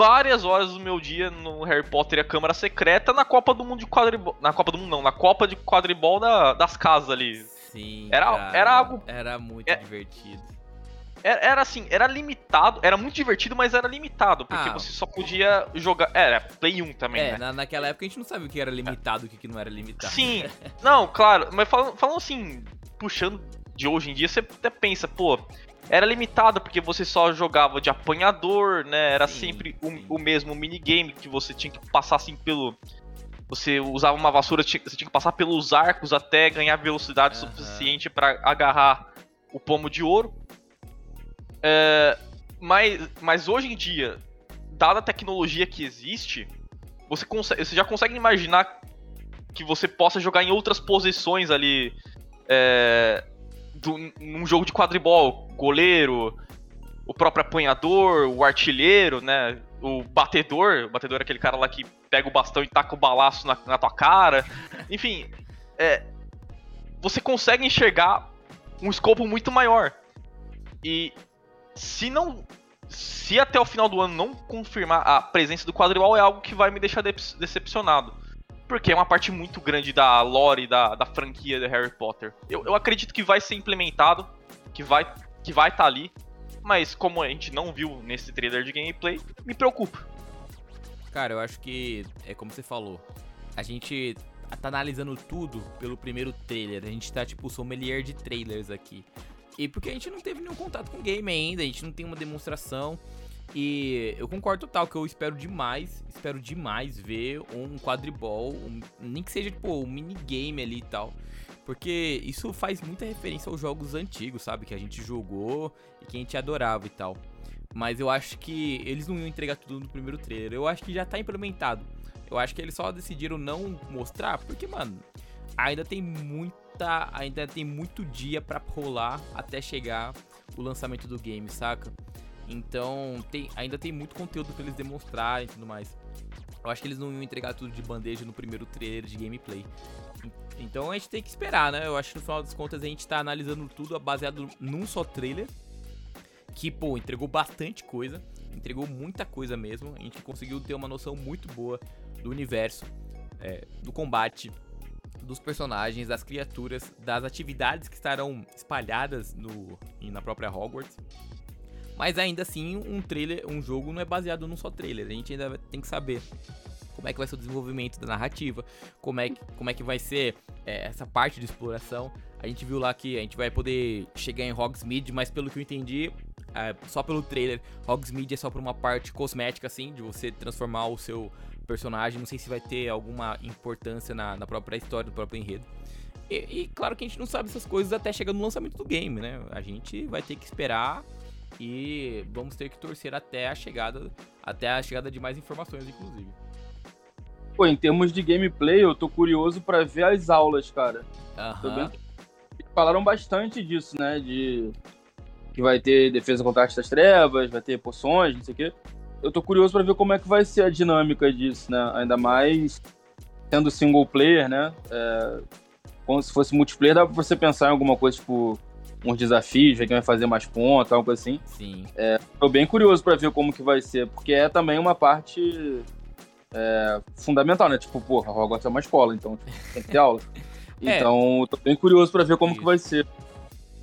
várias horas do meu dia no Harry Potter e a Câmara Secreta na Copa do Mundo de quadribol. Na Copa do Mundo não, na Copa de quadribol da- das casas ali. Sim. Era- cara, era algo- Era muito é- divertido. Era, era assim, era limitado, era muito divertido, mas era limitado, porque Ah. você só podia jogar. Era Play 1 também, É, né? na, naquela época a gente não sabia o que era limitado e o que que não era limitado. Sim, não, claro, mas falando, falando assim, puxando de hoje em dia, você até pensa, pô, era limitado porque você só jogava de apanhador, né? Era Sim, sempre o, sim. o mesmo minigame que você tinha que passar assim pelo. Você usava uma vassoura, você tinha que passar pelos arcos até ganhar velocidade Aham. suficiente pra agarrar o pomo de ouro. É, mas, mas hoje em dia, dada a tecnologia que existe, você, consegue, você já consegue imaginar que você possa jogar em outras posições ali. É, do, num jogo de quadribol, goleiro, o próprio apanhador, o artilheiro, né? O batedor, o batedor é aquele cara lá que pega o bastão e taca o balaço na, na tua cara. Enfim, é, você consegue enxergar um escopo muito maior. E se não. Se até o final do ano não confirmar a presença do quadribol, é algo que vai me deixar dep- decepcionado. Porque é uma parte muito grande da lore da, da franquia de Harry Potter. Eu, eu acredito que vai ser implementado, que vai que vai estar ali, mas como a gente não viu nesse trailer de gameplay, me preocupa. Cara, eu acho que é como você falou. A gente tá analisando tudo pelo primeiro trailer. A gente tá tipo sommelier de trailers aqui. E porque a gente não teve nenhum contato com o game ainda, a gente não tem uma demonstração. E eu concordo total que eu espero demais, espero demais ver um quadribol, um- nem que seja tipo um minigame ali e tal. Porque isso faz muita referência aos jogos antigos, sabe? Que a gente jogou e que a gente adorava e tal. Mas eu acho que eles não iam entregar tudo no primeiro trailer. Eu acho que já tá implementado. Eu acho que eles só decidiram não mostrar, porque, mano, ainda tem muita. Ainda tem muito dia pra rolar até chegar o lançamento do game, saca? Então, tem, ainda tem muito conteúdo pra eles demonstrarem e tudo mais. Eu acho que eles não iam entregar tudo de bandeja no primeiro trailer de gameplay. En- Então a gente tem que esperar, né? Eu acho que no final das contas a gente tá analisando tudo baseado num só trailer. Que, pô, entregou bastante coisa. Entregou muita coisa mesmo. A gente conseguiu ter uma noção muito boa do universo, é, do combate, dos personagens, das criaturas, das atividades que estarão espalhadas no, na própria Hogwarts. Mas ainda assim, um trailer, um jogo não é baseado num só trailer. A gente ainda tem que saber como é que vai ser o desenvolvimento da narrativa, como é que, como é que vai ser é, essa parte de exploração. A gente viu lá que a gente vai poder chegar em Hogsmeade, mas pelo que eu entendi, é, só pelo trailer, Hogsmeade é só por uma parte cosmética, assim, de você transformar o seu personagem. Não sei se vai ter alguma importância na, na própria história, do próprio enredo. E, e claro que a gente não sabe essas coisas até chegar no lançamento do game, né? A gente vai ter que esperar e vamos ter que torcer até a chegada, até a chegada de mais informações, inclusive. Pô, em termos de gameplay, eu tô curioso pra ver as aulas, cara. Bem- Falaram bastante disso, né? De que vai ter defesa contra a arte das trevas, vai ter poções, não sei o quê. Eu tô curioso pra ver como é que vai ser a dinâmica disso, né? Ainda mais sendo single player, né? É, como se fosse multiplayer, dá pra você pensar em alguma coisa, tipo, uns desafios, ver quem vai fazer mais pontos, algo assim. Sim. Tô bem curioso pra ver como que vai ser, porque é também uma parte é, fundamental, né? Tipo, porra, Hogwarts é uma escola, então tipo, tem que ter aula. É. Então, tô bem curioso pra ver como Isso. que vai ser.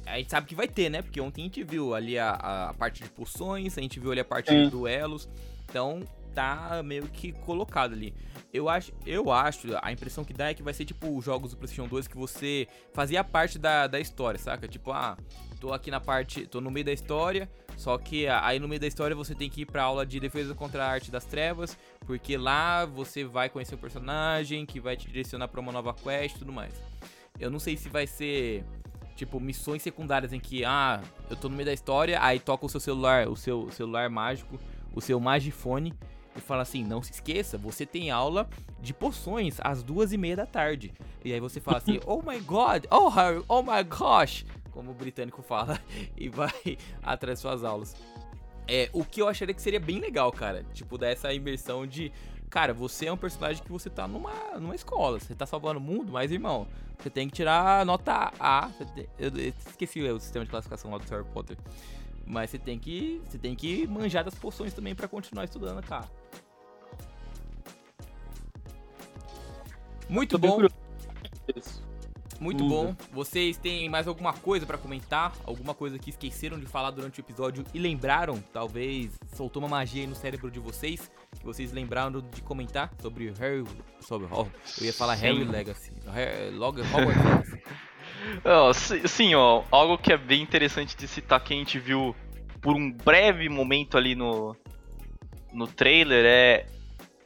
A gente sabe que vai ter, né? Porque ontem a gente viu ali a, a parte de poções, a gente viu ali a parte Sim. de duelos. Então tá meio que colocado ali. Eu acho, eu acho, a impressão que dá é que vai ser tipo os jogos do PlayStation 2 que você fazia parte da, da história, saca? Tipo, ah, tô aqui na parte, tô no meio da história, só que aí no meio da história você tem que ir pra aula de defesa contra a arte das trevas, porque lá você vai conhecer o personagem que vai te direcionar pra uma nova quest e tudo mais. Eu não sei se vai ser tipo missões secundárias em que ah, eu tô no meio da história, aí toca o seu celular, o seu celular mágico, o seu Magifone e fala assim: não se esqueça, você tem aula de poções às duas e meia da tarde. E aí você fala assim: oh my god, oh Harry, oh my gosh, como o britânico fala, e vai atrás das suas aulas. É, o que eu acharia que seria bem legal, cara. Tipo, dar essa imersão de cara, você é um personagem que você tá numa, numa escola, você tá salvando o mundo, mas irmão, você tem que tirar nota A. tem- eu, eu esqueci o sistema de classificação lá do Harry Potter. Mas você tem que. Você tem que manjar das poções também pra continuar estudando, cara. Muito bom. Muito bom. Vocês têm mais alguma coisa pra comentar? Alguma coisa que esqueceram de falar durante o episódio e lembraram? Talvez soltou uma magia aí no cérebro de vocês que vocês lembraram de comentar sobre Harry, sobre oh, eu ia falar Harry Legacy, Harry, Log, Hogwarts Legacy. Si- sim, ó, algo que é bem interessante de citar que a gente viu por um breve momento ali no, no trailer é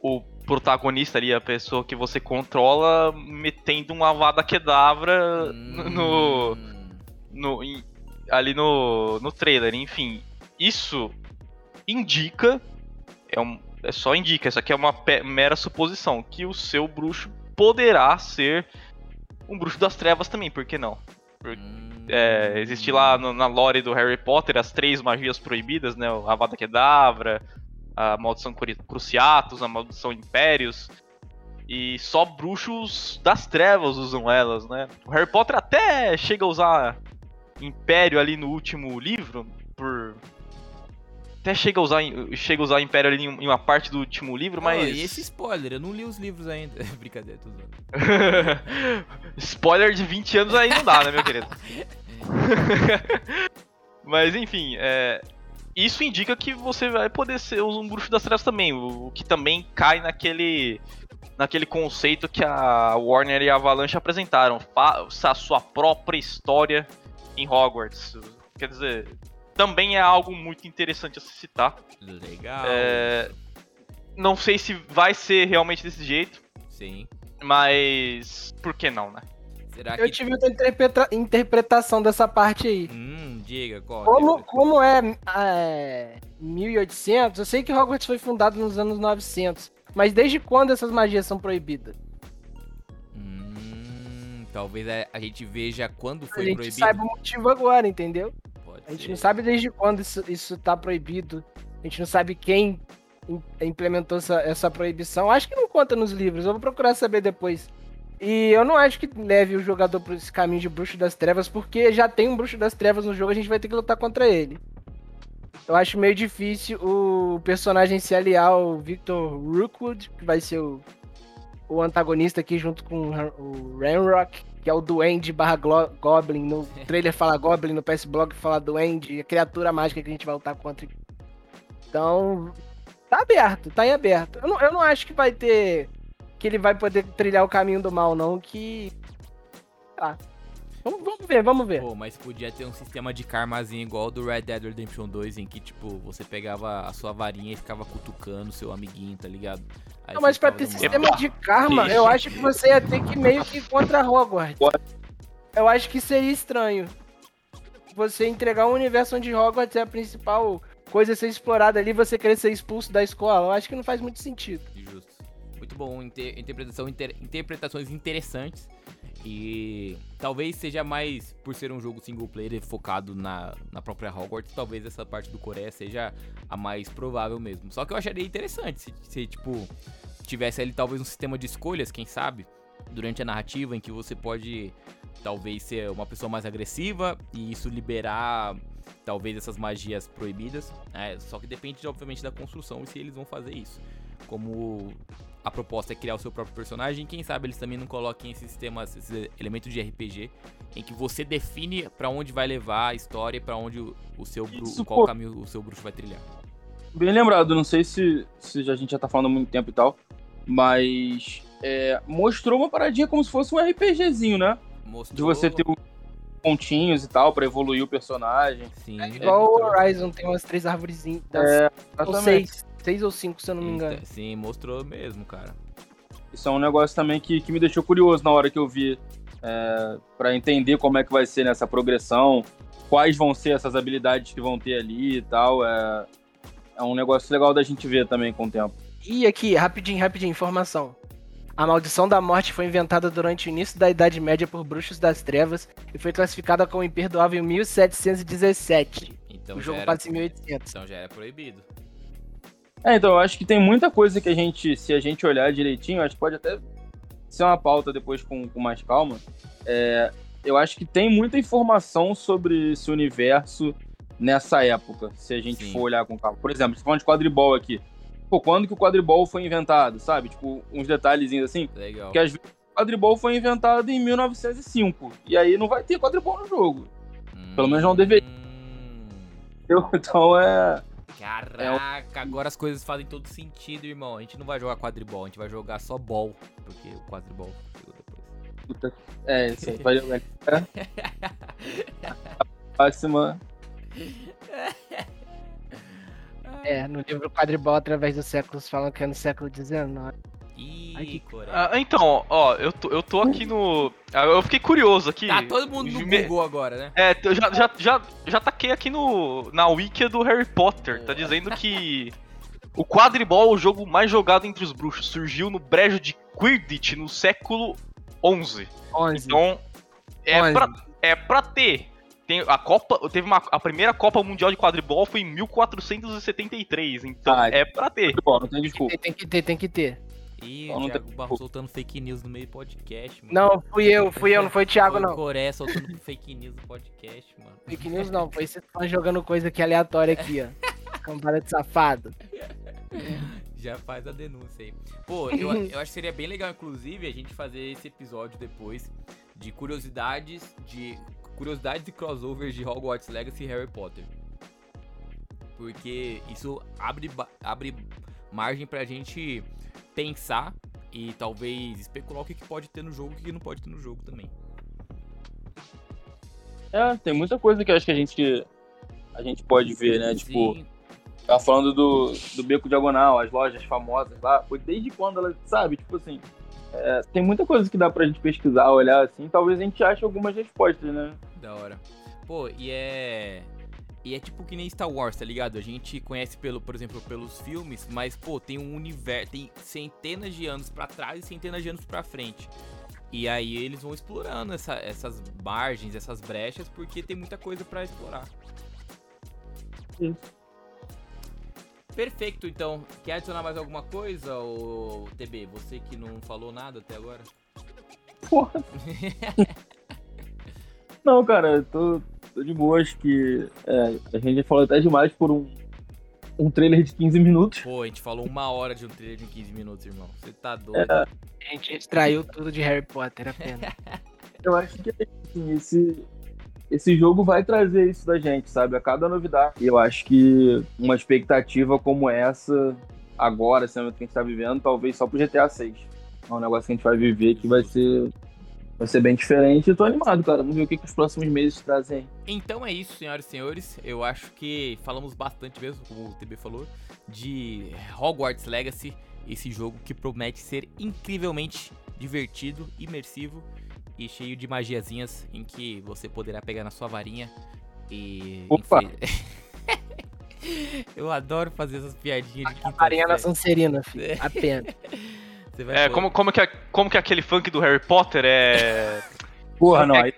o protagonista ali, a pessoa que você controla, metendo um Avada Kedavra no, Hum, no, em- ali no, no trailer. Enfim, isso indica, é, um, é só indica, isso aqui é uma mera suposição, que o seu bruxo poderá ser um bruxo das trevas também, por que não? hum, É, existe lá no- na lore do Harry Potter as três magias proibidas, né? O Avada Kedavra, a Maldição Cru- Cruciatus, a Maldição Impérios. E só bruxos das trevas usam elas, né? O Harry Potter até chega a usar Império ali no último livro, por... Até chega a usar, chega a usar Império ali em uma parte do último livro, oh, mas... e esse spoiler, eu não li os livros ainda. Brincadeira, tô zoando. Spoiler de 20 anos aí não dá, né, meu querido? Mas enfim, é, isso indica que você vai poder ser um bruxo das trevas também, o, que também cai naquele naquele conceito que a Warner e a Avalanche apresentaram, faça a sua própria história em Hogwarts. Quer dizer, também é algo muito interessante a se citar. Legal. É, não sei se vai ser realmente desse jeito, Sim. mas por que não, né? Será Eu que. tive outra interpreta- interpretação dessa parte aí. Hum, diga, qual? Como, como é, é 1800, eu sei que Hogwarts foi fundado nos anos 900, mas desde quando essas magias são proibidas? Hum, talvez a, a gente veja quando A foi gente proibido. saiba o motivo agora, entendeu? Pode A gente ser. não sabe desde quando isso, isso tá proibido. A gente não sabe quem im- implementou essa, essa proibição. Acho que não conta nos livros, eu vou procurar saber depois. E eu não acho que leve o jogador por esse caminho de bruxo das trevas, porque já tem um bruxo das trevas no jogo, a gente vai ter que lutar contra ele. Eu acho meio difícil o personagem se aliar ao Victor Rookwood, que vai ser o, o antagonista aqui junto com o Ranrock, que é o Duende barra Goblin. No trailer fala Goblin, no PS Blog fala Duende, a criatura mágica que a gente vai lutar contra. Então, tá aberto, tá em aberto. Eu não, eu não acho que vai ter. Que ele vai poder trilhar o caminho do mal, não. Que. Tá. Vamos, vamos ver, vamos ver. Pô, mas podia ter um sistema de karmazinho igual do Red Dead Redemption 2, em que, tipo, você pegava a sua varinha e ficava cutucando seu amiguinho, tá ligado? Aí Não, mas pra ter sistema mal. de karma, eu acho que você ia ter que meio que contra Hogwarts. Eu acho que seria estranho. Você entregar um universo onde Hogwarts é a principal coisa a ser explorada ali, você querer ser expulso da escola. Eu acho que não faz muito sentido. Justo. Bom, inter- interpretação, inter- interpretações interessantes. E talvez seja mais por ser um jogo single player focado na, na própria Hogwarts, talvez essa parte do Coreia seja a mais provável mesmo. Só que eu acharia interessante se, se tipo, tivesse ali talvez um sistema de escolhas, quem sabe, durante a narrativa, em que você pode talvez ser uma pessoa mais agressiva e isso liberar talvez essas magias proibidas. né? só que depende, obviamente, da construção e se eles vão fazer isso. Como a proposta é criar o seu próprio personagem, quem sabe eles também não coloquem esses sistemas, esses elementos de RPG em que você define pra onde vai levar a história e pra onde o, o seu Isso, qual pô. caminho o seu bruxo vai trilhar. Bem lembrado, não sei se, se a gente já tá falando há muito tempo e tal, mas é, mostrou uma paradinha como se fosse um RPGzinho, né? Mostrou, De você ter os pontinhos e tal pra evoluir o personagem. sim, É igual o mostrou- Horizon, tem umas três árvorezinhas. das- É, ou seis. Seis ou cinco, se eu não me engano. Sim, mostrou mesmo, cara. Isso é um negócio também que, que me deixou curioso na hora que eu vi, é, para entender como é que vai ser nessa progressão, quais vão ser essas habilidades que vão ter ali e tal. É, é um negócio legal da gente ver também com o tempo. E aqui, rapidinho, rapidinho, informação. A maldição da morte foi inventada durante o início da Idade Média por bruxos das trevas e foi classificada como imperdoável em 1717. Então o jogo era, passa em 1800. então já era proibido. É, então eu acho que tem muita coisa que a gente, se a gente olhar direitinho, acho que pode até ser uma pauta depois com, com mais calma. É, eu acho que tem muita informação sobre esse universo nessa época, se a gente Sim. for olhar com calma. Por exemplo, você falando de quadribol aqui. Pô, quando que o quadribol foi inventado, sabe? Tipo, uns detalhezinhos assim. Legal. Porque às vezes o quadribol foi inventado em 1905. E aí não vai ter quadribol no jogo. pelo menos não deveria. Hum. Então é. Caraca, agora as coisas fazem todo sentido, irmão. A gente não vai jogar quadribol, a gente vai jogar só ball. Porque o quadribol chegou depois. puta- É, isso aí. Valeu, galera. Próxima. É, no livro Quadribol através dos séculos falam que é no século XIX. Ah, então, ó, eu tô, eu tô aqui no. ah, Eu fiquei curioso aqui. Tá todo mundo no Me- Google agora, né? É, eu já, já, já, já taquei aqui no, na wiki do Harry Potter. Tá dizendo que o quadribol, o jogo mais jogado entre os bruxos, surgiu no brejo de Quidditch no século XI. 11. Então, é Onze. pra, é pra ter. Tem a Copa, teve uma, a primeira Copa Mundial de Quadribol foi em 1473, então Ah, é pra ter. Bom, não tem desculpa. Tem que ter, tem que ter. Ih, Então o não Thiago tem- Barro soltando fake news no meio do podcast, mano. Não, fui eu, fui eu, não foi o Thiago, Foi não. Coreia soltando fake news no podcast, mano. Fake news não, foi você fã jogando coisa aqui aleatória aqui, ó. Cambada de safado. Já faz a denúncia aí. Pô, eu, eu acho que seria bem legal, inclusive, a gente fazer esse episódio depois de curiosidades de curiosidades e crossovers de Hogwarts Legacy e Harry Potter. Porque isso abre, abre margem pra gente pensar e talvez especular o que, que pode ter no jogo e o que não pode ter no jogo também. É, tem muita coisa que eu acho que a gente, a gente pode ver, né? Tipo, Sim, tava falando do, do Beco Diagonal, as lojas famosas lá. Foi desde quando ela, sabe? Tipo assim, é, tem muita coisa que dá pra gente pesquisar, olhar assim. Talvez a gente ache algumas respostas, né? Da hora. Pô, e é. E é tipo que nem Star Wars, tá ligado? A gente conhece, pelo, por exemplo, pelos filmes, mas, pô, tem um universo. Tem centenas de anos pra trás e centenas de anos pra frente. E aí eles vão explorando essa- essas margens, essas brechas, porque tem muita coisa pra explorar. Isso. Perfeito, então. Quer adicionar mais alguma coisa, ô TB? Você que não falou nada até agora? Porra. Não, cara, eu tô, tô de boa. Acho que é, a gente já falou até demais por um, um trailer de 15 minutos. Pô, a gente falou uma hora de um trailer de 15 minutos, irmão. Você tá doido. É. A gente extraiu tudo de Harry Potter apenas. Eu acho que assim, esse, esse jogo vai trazer isso da gente, sabe? A cada novidade. E eu acho que uma expectativa como essa, agora, momento que a gente tá vivendo, talvez só pro GTA 6. É um negócio que a gente vai viver que vai ser. Vai ser bem diferente. Eu tô animado, cara. Vamos ver o que, que os próximos meses trazem aí. Então é isso, senhoras e senhores. Eu acho que falamos bastante mesmo, como o TB falou, de Hogwarts Legacy, esse jogo que promete ser incrivelmente divertido, imersivo e cheio de magiazinhas em que você poderá pegar na sua varinha e. Opa! Eu adoro fazer essas piadinhas de quinta Farinha na série. Sonserina, filho. Apenas. Você vai É, como, como, que, é- como que é aquele funk do Harry Potter é. Porra, não. Aí,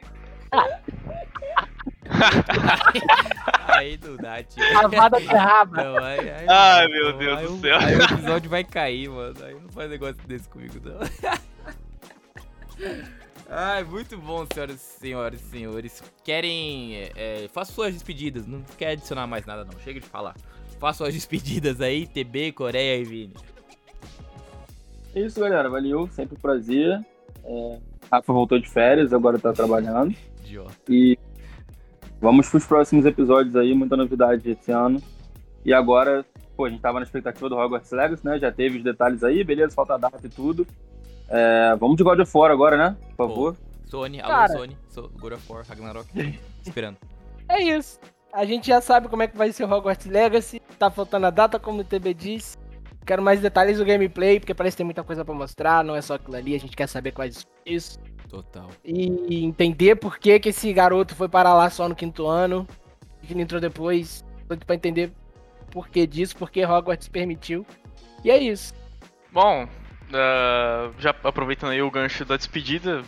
Aí não dá, tio. Lavada de raba. Não, aí, aí Ai, não, meu pô. Deus Aí do céu. Aí o episódio vai cair, mano. Aí não faz negócio desse comigo, não. Ai, muito bom, senhoras, senhoras e senhores. Querem. É, é, faça suas despedidas. Não quer adicionar mais nada, não. Chega de falar. Faça suas despedidas aí, TB, Coreia e Vini. É isso, galera. Valeu. Sempre um prazer. É, Rafa voltou de férias, agora tá trabalhando. Idiota. E vamos pros próximos episódios aí, muita novidade esse ano. E agora, pô, a gente tava na expectativa do Hogwarts Legacy, né? Já teve os detalhes aí, beleza, falta a data e tudo. É, vamos de God of War agora, né? Por favor. Sony, alô, Cara. Sony. So, God of War, Ragnarok. Esperando. É isso. A gente já sabe como é que vai ser o Hogwarts Legacy. Tá faltando a data, como o TB disse. Quero mais detalhes do gameplay, porque parece que tem muita coisa pra mostrar. Não é só aquilo ali, a gente quer saber quais isso. Total. E entender por que, que esse garoto foi parar lá só no quinto ano. E que não entrou depois. Pra entender por que disso, porque Hogwarts permitiu. E é isso. Bom, ah, já aproveitando aí o gancho da despedida,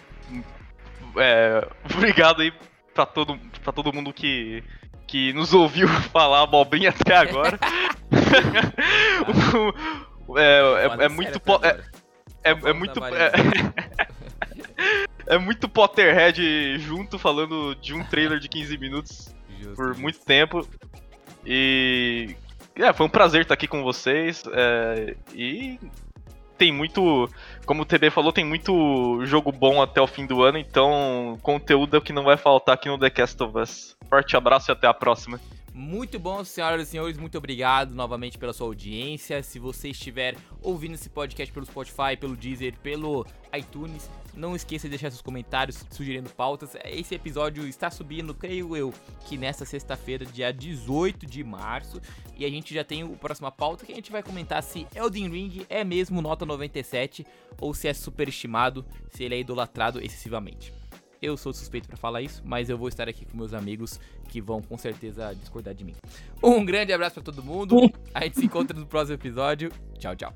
é, obrigado aí pra todo, pra todo mundo que, que nos ouviu falar abobrinha até agora. O- é, é- é muito. é-. É, Só é muito. variar. É, muito Potterhead junto falando de um trailer de 15 minutos por muito tempo. E. É, foi um prazer estar aqui com vocês. é, e tem muito. Como o TB falou, tem muito jogo bom até o fim do ano, então conteúdo é o que não vai faltar aqui no The Cast of Us. Forte abraço e até a próxima. Muito bom, senhoras e senhores, muito obrigado novamente pela sua audiência. Se você estiver ouvindo esse podcast pelo Spotify, pelo Deezer, pelo iTunes, não esqueça de deixar seus comentários sugerindo pautas. Esse episódio está subindo, creio eu, que nesta sexta-feira, dia 18 de março, e a gente já tem o próxima pauta que a gente vai comentar se Elden Ring é mesmo nota 97 ou se é superestimado, se ele é idolatrado excessivamente. Eu sou suspeito para falar isso, mas eu vou estar aqui com meus amigos que vão com certeza discordar de mim. Um grande abraço para todo mundo. A gente se encontra no próximo episódio. Tchau, tchau.